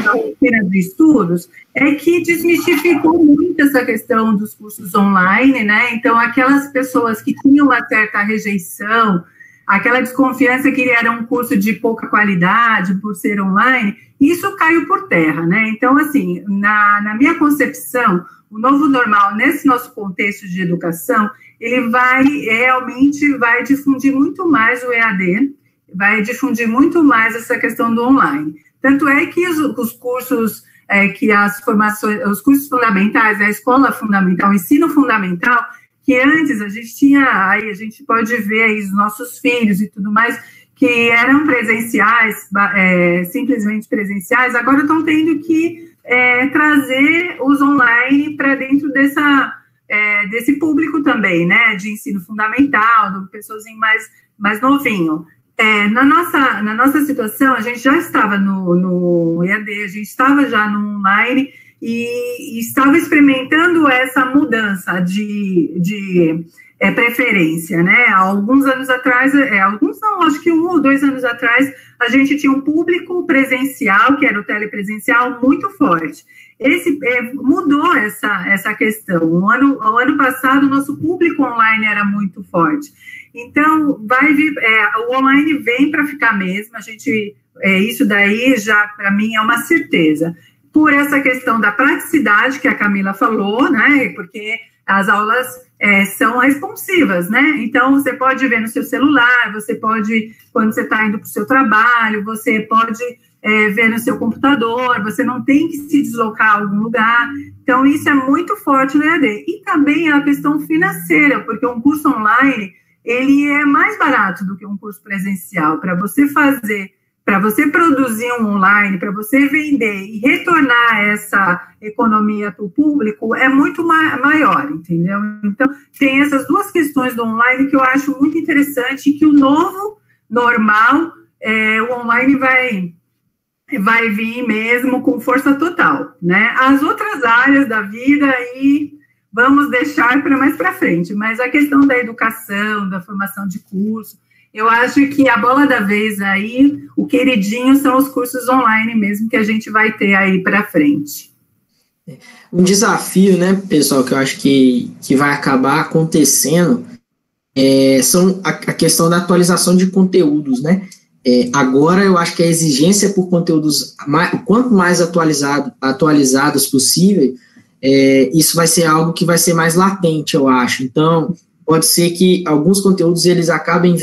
a rotina de estudos, é que desmistificou muito essa questão dos cursos online, né? Então, aquelas pessoas que tinham uma certa rejeição, aquela desconfiança que era um curso de pouca qualidade por ser online, isso caiu por terra, né? Então, assim, na, na minha concepção, o novo normal, nesse nosso contexto de educação, ele vai realmente vai difundir muito mais o EAD, vai difundir muito mais essa questão do online. Tanto é que os, os cursos, é, que as formações, os cursos fundamentais, a escola fundamental, o ensino fundamental, que antes a gente tinha, aí a gente pode ver aí os nossos filhos e tudo mais, que eram presenciais, é, simplesmente presenciais, agora estão tendo que é, trazer os online para dentro dessa, é, desse público também, né, de ensino fundamental, de pessoas mais, mais novinho. É, na, nossa, na nossa situação, a gente já estava no, no EAD, a gente estava já no online e, estava experimentando essa mudança de, de é, preferência, né? Há alguns anos atrás, é, alguns não, acho que um ou dois anos atrás, a gente tinha um público presencial, que era o telepresencial, muito forte. Esse é, mudou essa, essa questão. O ano, o ano passado, o nosso público online era muito forte. Então, vai vir, é, o online vem para ficar mesmo. A gente, é, isso daí já para mim é uma certeza. Por essa questão da praticidade que a Camila falou, né? Porque as aulas é, são responsivas, né? Então, você pode ver no seu celular, você pode, quando você está indo para o seu trabalho, você pode é, ver no seu computador, você não tem que se deslocar a algum lugar. Então, isso é muito forte no EAD. E também a questão financeira, porque um curso online, ele é mais barato do que um curso presencial. Para você fazer para você produzir um online, para você vender e retornar essa economia para o público é muito ma maior, entendeu? Então, tem essas duas questões do online que eu acho muito interessante, que o novo normal, é, o online vai, vai vir mesmo com força total, né? As outras áreas da vida aí vamos deixar para mais para frente, mas a questão da educação, da formação de curso, eu acho que a bola da vez aí, o queridinho são os cursos online mesmo que a gente vai ter aí para frente. Um desafio, né, pessoal, que eu acho que, que vai acabar acontecendo é, são a, a, questão da atualização de conteúdos, né? É, agora eu acho que a exigência por conteúdos mais, quanto mais atualizado, atualizados possível, é, isso vai ser algo que vai ser mais latente, eu acho. Então, pode ser que alguns conteúdos eles acabem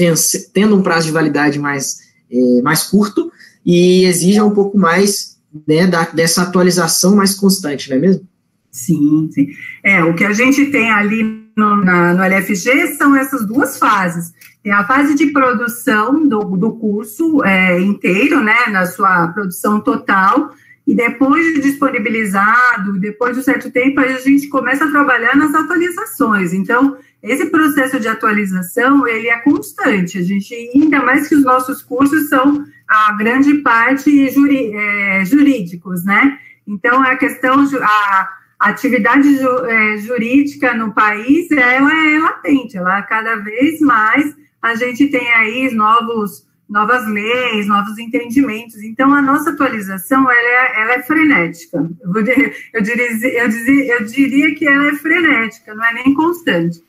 tendo um prazo de validade mais, é, mais curto e exijam um pouco mais né, da, dessa atualização mais constante, não é mesmo? Sim, sim. É, o que a gente tem ali no, na, no LFG são essas duas fases. Tem a fase de produção do, do curso é, inteiro, né, na sua produção total, e depois de disponibilizado, depois de um certo tempo, a gente começa a trabalhar nas atualizações. Então, esse processo de atualização, ele é constante. A gente, ainda mais que os nossos cursos são a grande parte juri, é, jurídicos, né? Então, a questão, a atividade ju, é, jurídica no país, ela é latente, ela cada vez mais a gente tem aí novos, novas leis, novos entendimentos. Então, a nossa atualização, ela é, ela é frenética. Eu, diria, eu, diria, eu diria que ela é frenética, não é nem constante.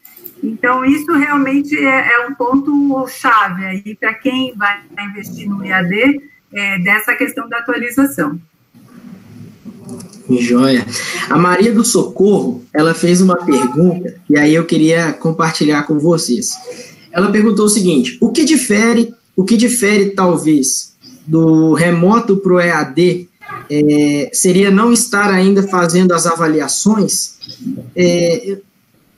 Então, isso realmente é, é um ponto chave aí para quem vai investir no IAD, é, dessa questão da atualização. Joia. A Maria do Socorro, ela fez uma pergunta e aí eu queria compartilhar com vocês. Ela perguntou o seguinte: o que difere, o que difere talvez do remoto para o EAD é, seria não estar ainda fazendo as avaliações? É,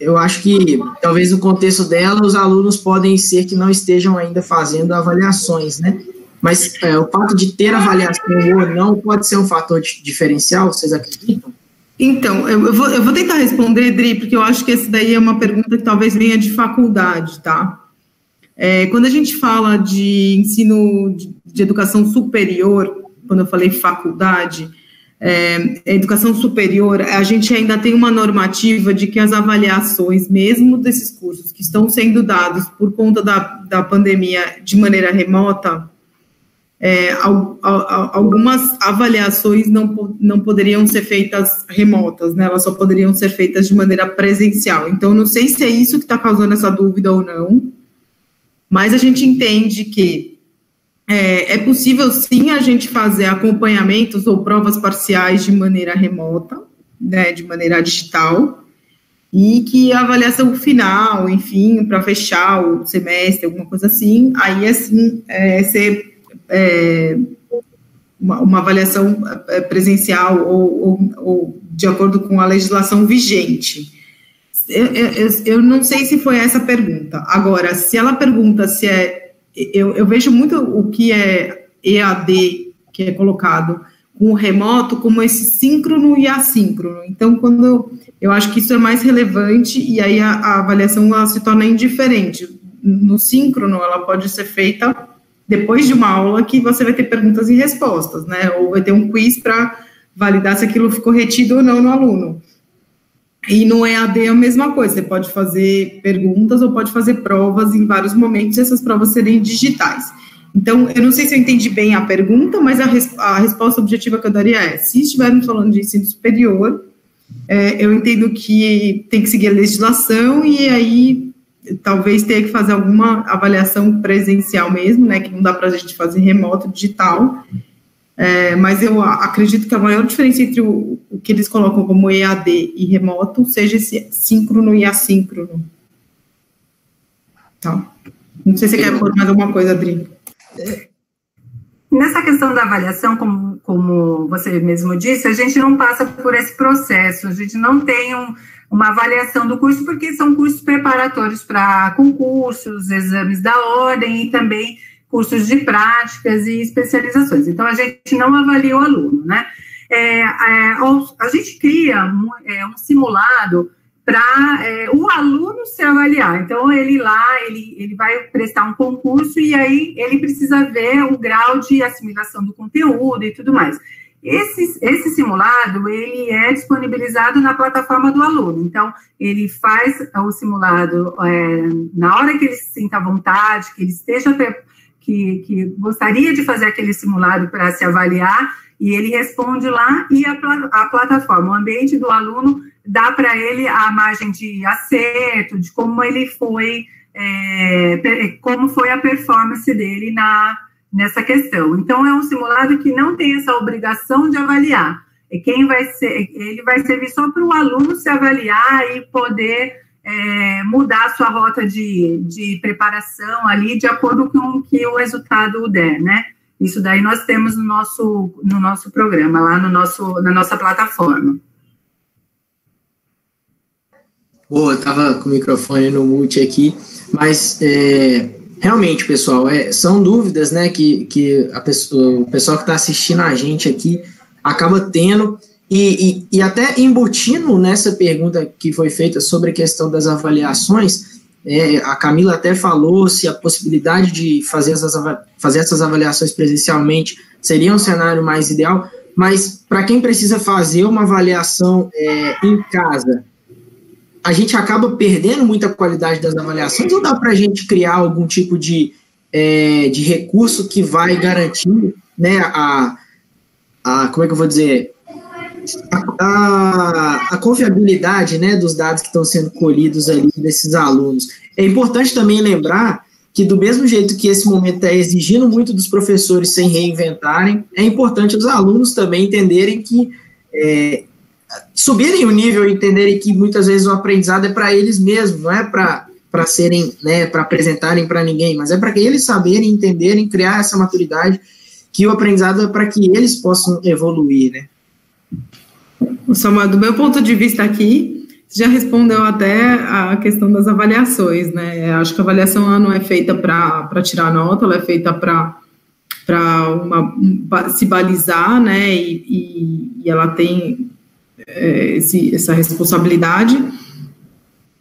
eu acho que talvez no contexto dela os alunos podem ser que não estejam ainda fazendo avaliações, né? Mas é, o fato de ter avaliação ou não pode ser um fator diferencial, vocês acreditam? Então, eu vou, eu vou tentar responder, Dri, porque eu acho que esse daí é uma pergunta que talvez venha de faculdade, tá? É, quando a gente fala de ensino de, de educação superior, quando eu falei faculdade, é, educação superior, a gente ainda tem uma normativa de que as avaliações, mesmo desses cursos que estão sendo dados por conta da, da pandemia de maneira remota, é, algumas avaliações não, não poderiam ser feitas remotas, né? Elas só poderiam ser feitas de maneira presencial. Então, não sei se é isso que está causando essa dúvida ou não, mas a gente entende que é, é, possível sim a gente fazer acompanhamentos ou provas parciais de maneira remota, né, de maneira digital, e que a avaliação final, enfim, para fechar o semestre, alguma coisa assim, aí assim é, ser é, uma, uma, avaliação é, presencial ou, ou, ou, de acordo com a legislação vigente. Eu, eu, eu não sei se foi essa a pergunta. Agora, se ela pergunta se é eu, eu vejo muito o que é EAD, que é colocado o remoto como esse síncrono e assíncrono. Então, quando eu, acho que isso é mais relevante e aí a, a avaliação se torna indiferente. No síncrono, ela pode ser feita depois de uma aula que você vai ter perguntas e respostas, né? Ou vai ter um quiz para validar se aquilo ficou retido ou não no aluno. E no EAD é a mesma coisa, você pode fazer perguntas ou pode fazer provas em vários momentos, essas provas serem digitais. Então, eu não sei se eu entendi bem a pergunta, mas a, res, a resposta objetiva que eu daria é: se estivermos falando de ensino superior, é, eu entendo que tem que seguir a legislação e aí talvez tenha que fazer alguma avaliação presencial mesmo, né? Que não dá para a gente fazer remoto, digital. É, mas eu acredito que a maior diferença entre o, o, que eles colocam como EAD e remoto seja esse síncrono e assíncrono. Tá. Não sei se você quer pôr mais alguma coisa, Adri. Nessa questão da avaliação, como, como você mesmo disse, a gente não passa por esse processo, a gente não tem um, uma avaliação do curso, porque são cursos preparatórios para concursos, exames da ordem e também cursos de práticas e especializações. Então, a gente não avalia o aluno, né? É, é, a gente cria um, é, um simulado para é, o aluno se avaliar. Então, ele lá, ele, ele vai prestar um concurso e aí ele precisa ver o grau de assimilação do conteúdo e tudo mais. Esse, esse simulado, ele é disponibilizado na plataforma do aluno. Então, ele faz o simulado é, na hora que ele se sinta à vontade, que ele esteja, que, que gostaria de fazer aquele simulado para se avaliar, e ele responde lá e a, a plataforma, o ambiente do aluno dá para ele a margem de acerto, de como ele foi, é, como foi a performance dele na, nessa questão. Então, é um simulado que não tem essa obrigação de avaliar. É quem vai ser, ele vai servir só para o aluno se avaliar e poder é, mudar a sua rota de, de preparação ali de acordo com o que o resultado der, né? Isso daí nós temos no nosso, no nosso programa, lá no nosso, na nossa plataforma. Boa, eu tava com o microfone no mute aqui, mas é, realmente, pessoal, é, são dúvidas né, que, que a pessoa, o pessoal que está assistindo a gente aqui acaba tendo, e, e, e, até embutindo nessa pergunta que foi feita sobre a questão das avaliações, é, a Camila até falou se a possibilidade de fazer essas, fazer essas avaliações presencialmente seria um cenário mais ideal, mas para quem precisa fazer uma avaliação é, em casa, a gente acaba perdendo muita qualidade das avaliações ou dá para a gente criar algum tipo de, é, de recurso que vai garantir né, a, a, como é que eu vou dizer, a, a, confiabilidade né, dos dados que estão sendo colhidos ali desses alunos. É importante também lembrar que do mesmo jeito que esse momento está exigindo muito dos professores sem reinventarem, é importante os alunos também entenderem que é, subirem o nível e entenderem que muitas vezes o aprendizado é para eles mesmos, não é para para serem, né, para apresentarem para ninguém, mas é para que eles saberem, entenderem, criar essa maturidade que o aprendizado é para que eles possam evoluir, né? Samuel, do meu ponto de vista aqui, já respondeu até a questão das avaliações, né? Acho que a avaliação não é feita para tirar nota, ela é feita para para se balizar, né? E, e, e ela tem é, esse, essa responsabilidade.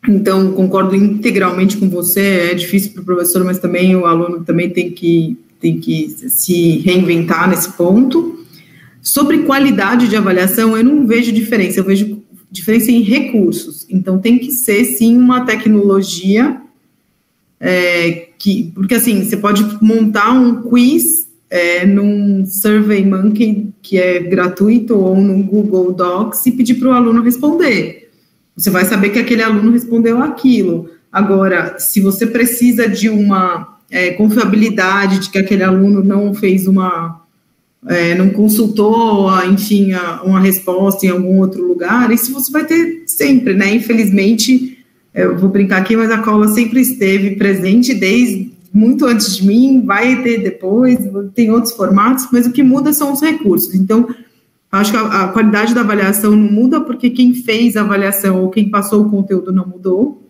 Então, concordo integralmente com você, é difícil para o professor, mas também o aluno também tem que, tem que se reinventar nesse ponto. Sobre qualidade de avaliação, eu não vejo diferença, eu vejo diferença em recursos. Então, tem que ser, sim, uma tecnologia é, que, porque assim, você pode montar um quiz é, num SurveyMonkey que é gratuito ou no Google Docs e pedir para o aluno responder. Você vai saber que aquele aluno respondeu aquilo. Agora, se você precisa de uma é, confiabilidade de que aquele aluno não fez uma, é, não consultou, enfim, uma resposta em algum outro lugar, isso você vai ter sempre, né? Infelizmente, eu vou brincar aqui, mas a cola sempre esteve presente desde muito antes de mim, vai ter depois, tem outros formatos, mas o que muda são os recursos. Então, acho que a, a qualidade da avaliação não muda porque quem fez a avaliação ou quem passou o conteúdo não mudou.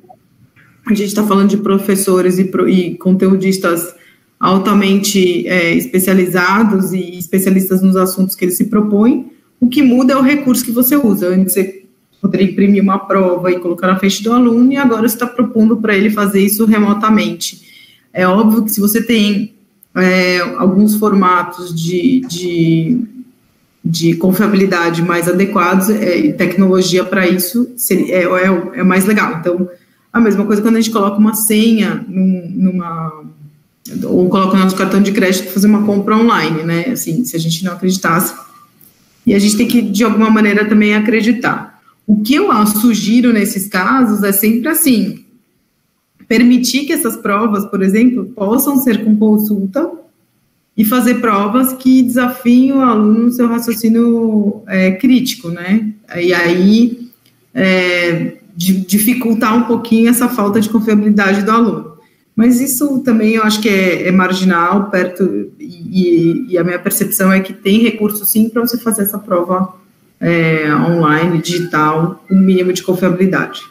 A gente está falando de professores e, pro, e conteudistas altamente é, especializados e especialistas nos assuntos que eles se propõem. O que muda é o recurso que você usa. Antes você poderia imprimir uma prova e colocar na frente do aluno, e agora você está propondo para ele fazer isso remotamente. É óbvio que se você tem é, alguns formatos de, de, de, confiabilidade mais adequados, é, tecnologia para isso seria, é, é, é, mais legal. Então, a mesma coisa quando a gente coloca uma senha num, numa ou coloca o nosso cartão de crédito para fazer uma compra online, né? Assim, se a gente não acreditasse. E a gente tem que, de alguma maneira, também acreditar. O que eu sugiro nesses casos é sempre assim: permitir que essas provas, por exemplo, possam ser com consulta e fazer provas que desafiem o aluno no seu raciocínio é, crítico, né? E aí é, dificultar um pouquinho essa falta de confiabilidade do aluno. Mas isso também eu acho que é, é marginal, perto, e, e, a minha percepção é que tem recurso sim para você fazer essa prova é, online, digital, com mínimo de confiabilidade.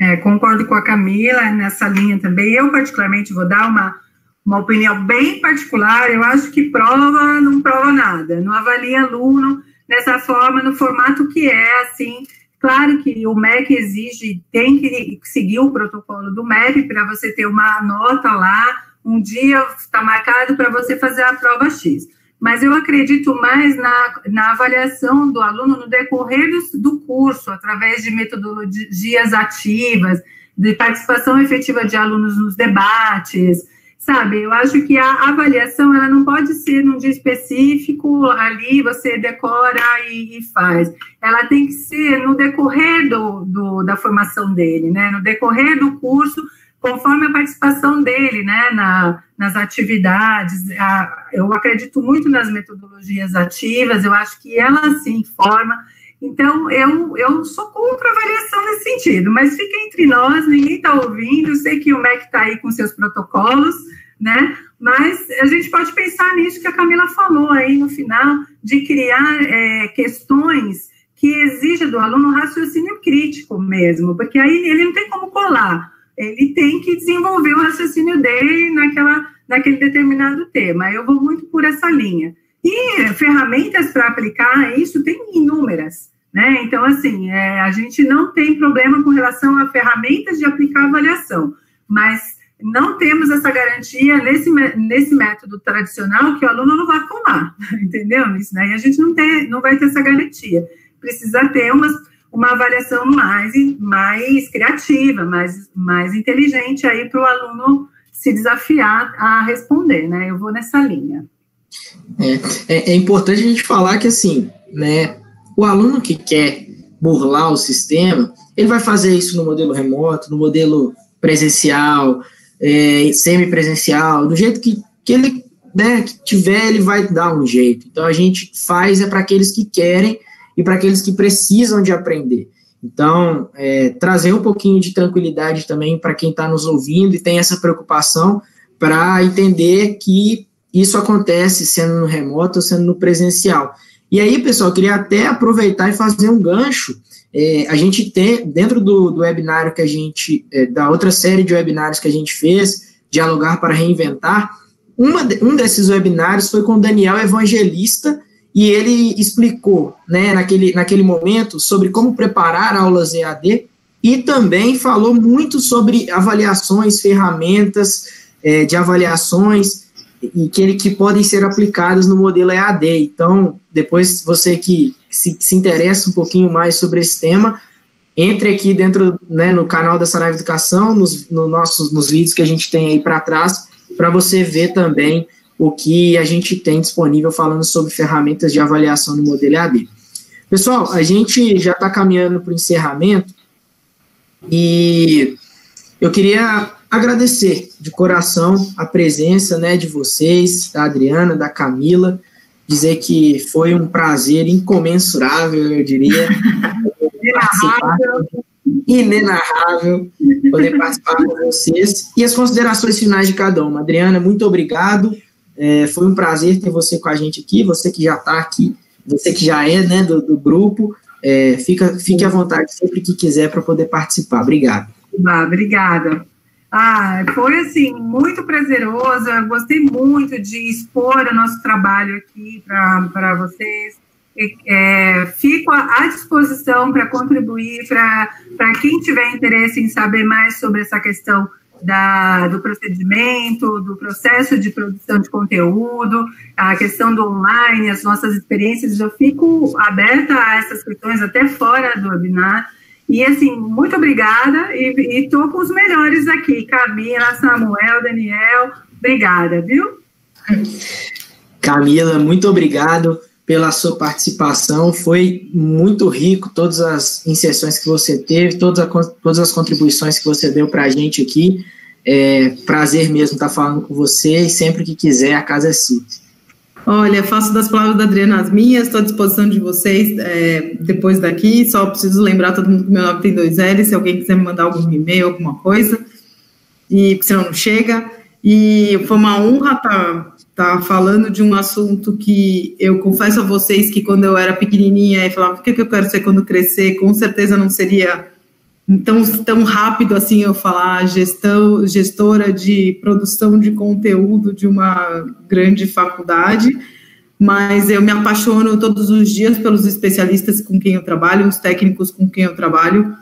É, concordo com a Camila nessa linha também. Eu, particularmente, vou dar uma, uma opinião bem particular. Eu acho que prova não prova nada, não avalia aluno dessa forma, no formato que é, assim, Claro que o MEC exige, tem que seguir o protocolo do MEC para você ter uma nota lá, um dia está marcado para você fazer a prova X. Mas eu acredito mais na, na avaliação do aluno no decorrer do, do curso, através de metodologias ativas, de participação efetiva de alunos nos debates, sabe? Eu acho que a avaliação ela não pode ser num dia específico, ali você decora e, e faz. Ela tem que ser no decorrer do, do, da formação dele, né? No decorrer do curso, conforme a participação dele, né? Na, nas atividades. A, eu acredito muito nas metodologias ativas, eu acho que ela sim forma. Então, eu, eu sou contra a avaliação nesse sentido, mas fica entre nós, ninguém está ouvindo, eu sei que o MEC está aí com seus protocolos, né? Mas a gente pode pensar nisso que a Camila falou aí no final, de criar é, questões que exijam do aluno um raciocínio crítico mesmo, porque aí ele não tem como colar, ele tem que desenvolver o raciocínio dele naquela, naquele determinado tema. Eu vou muito por essa linha. E ferramentas para aplicar isso tem inúmeras. Né? Então, assim, é, a gente não tem problema com relação a ferramentas de aplicar avaliação, mas não temos essa garantia nesse, nesse método tradicional que o aluno não vai colar, entendeu? Isso daí a gente não, tem, não vai ter essa garantia. Precisa ter uma, uma avaliação mais, mais criativa, mais, mais inteligente aí para o aluno se desafiar a responder, né? Eu vou nessa linha. É, é, é, importante a gente falar que, assim, né, o aluno que quer burlar o sistema, ele vai fazer isso no modelo remoto, no modelo presencial, é, semipresencial, do jeito que, que ele né, que tiver, ele vai dar um jeito. Então a gente faz é para aqueles que querem e para aqueles que precisam de aprender. Então, é, trazer um pouquinho de tranquilidade também para quem está nos ouvindo e tem essa preocupação para entender que isso acontece sendo no remoto ou sendo no presencial. E aí, pessoal, queria até aproveitar e fazer um gancho é, a gente tem, dentro do, do webinário que a gente, é, da outra série de webinários que a gente fez, Dialogar para Reinventar, uma um desses webinários foi com Daniel Evangelista, e ele explicou, né, naquele, naquele momento, sobre como preparar aulas EAD, e também falou muito sobre avaliações, ferramentas é, de avaliações, e que, ele, que podem ser aplicadas no modelo EAD. Então, depois você que se, se interessa um pouquinho mais sobre esse tema, entre aqui dentro, né, no canal da Saraiva Educação, nos, no nossos, nos vídeos que a gente tem aí para trás, para você ver também o que a gente tem disponível falando sobre ferramentas de avaliação no modelo EAD. Pessoal, a gente já está caminhando para o encerramento e eu queria agradecer de coração a presença né, de vocês, da Adriana, da Camila, dizer que foi um prazer incomensurável, eu diria, inenarrável, inenarrável poder participar com vocês. E as considerações finais de cada uma. Adriana, muito obrigado. É, foi um prazer ter você com a gente aqui, você que já está aqui, você que já é né, do, do grupo. É, fica, fique à vontade sempre que quiser para poder participar. Obrigado. Ah, obrigada. Ah, foi assim, muito prazeroso. Eu gostei muito de expor o nosso trabalho aqui para vocês. É, fico à disposição para contribuir para quem tiver interesse em saber mais sobre essa questão da, do procedimento, do processo de produção de conteúdo, a questão do online, as nossas experiências. Eu fico aberta a essas questões até fora do webinar. E assim, muito obrigada e estou com os melhores aqui, Camila, Samuel, Daniel, obrigada, viu? Camila, muito obrigado pela sua participação. Foi muito rico todas as inserções que você teve, todas, a, todas as contribuições que você deu para a gente aqui. É prazer mesmo estar falando com você e sempre que quiser, a casa é sua. Olha, faço das palavras da Adriana as minhas, estou à disposição de vocês é, depois daqui. Só preciso lembrar todo mundo que meu nome tem dois L's, se alguém quiser me mandar algum e-mail, alguma coisa, e senão não chega. E foi uma honra estar tá tá falando de um assunto que eu confesso a vocês que quando eu era pequenininha e falava o que, que eu quero ser quando crescer, com certeza não seria tão, tão rápido assim eu falar gestão, gestora de produção de conteúdo de uma grande faculdade, mas eu me apaixono todos os dias pelos especialistas com quem eu trabalho, os técnicos com quem eu trabalho,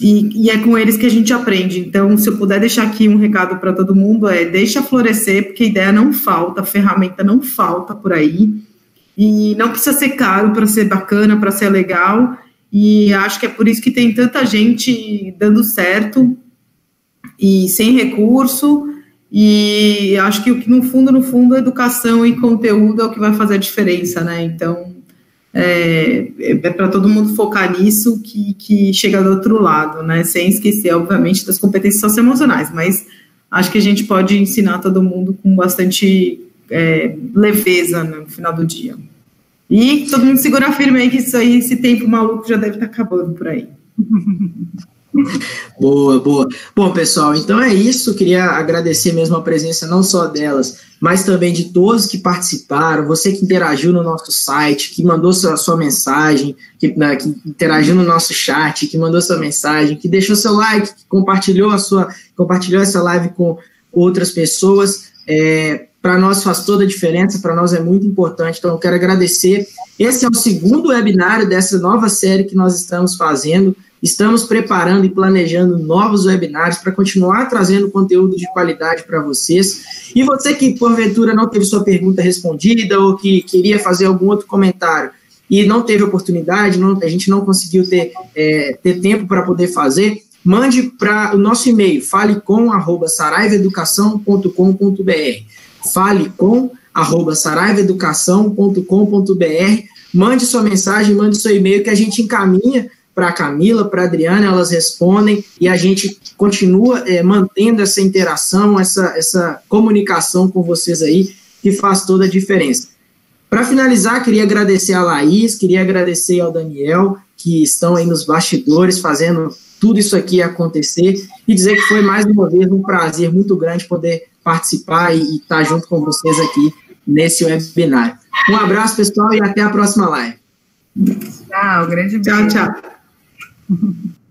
e, e, é com eles que a gente aprende. Então, se eu puder deixar aqui um recado para todo mundo, é deixa florescer, porque ideia não falta, ferramenta não falta por aí. E não precisa ser caro para ser bacana, para ser legal. E acho que é por isso que tem tanta gente dando certo e sem recurso. E acho que o que no fundo, no fundo, educação e conteúdo é o que vai fazer a diferença, né? Então, é, é para todo mundo focar nisso que, que chega do outro lado, né? Sem esquecer, obviamente, das competências socioemocionais, mas acho que a gente pode ensinar todo mundo com bastante é, leveza né, no final do dia. E todo mundo segura firme aí que isso aí, esse tempo maluco já deve estar tá acabando por aí. Boa, boa. Bom, pessoal, então é isso. Queria agradecer mesmo a presença não só delas, mas também de todos que participaram, você que interagiu no nosso site, que mandou sua, sua mensagem, que, né, que, interagiu no nosso chat, que mandou sua mensagem, que deixou seu like, que compartilhou a sua, compartilhou essa live com outras pessoas. É, para nós faz toda a diferença, para nós é muito importante. Então, eu quero agradecer. Esse é o segundo webinário dessa nova série que nós estamos fazendo. Estamos preparando e planejando novos webinários para continuar trazendo conteúdo de qualidade para vocês. E você que, porventura, não teve sua pergunta respondida ou que queria fazer algum outro comentário e não teve oportunidade, não, a gente não conseguiu ter, é, ter tempo para poder fazer, mande para o nosso e-mail, falecom.saraivaeducação.com.br falecom.saraivaeducação.com.br mande sua mensagem, mande seu e-mail que a gente encaminha para a Camila, para a Adriana, elas respondem e a gente continua é, mantendo essa interação, essa, essa comunicação com vocês aí, que faz toda a diferença. Para finalizar, queria agradecer a Laís, queria agradecer ao Daniel, que estão aí nos bastidores fazendo tudo isso aqui acontecer e dizer que foi mais uma vez um prazer muito grande poder participar e, estar junto com vocês aqui nesse webinar. Um abraço, pessoal, e até a próxima live. Tchau, grande beijo. Tchau, tchau.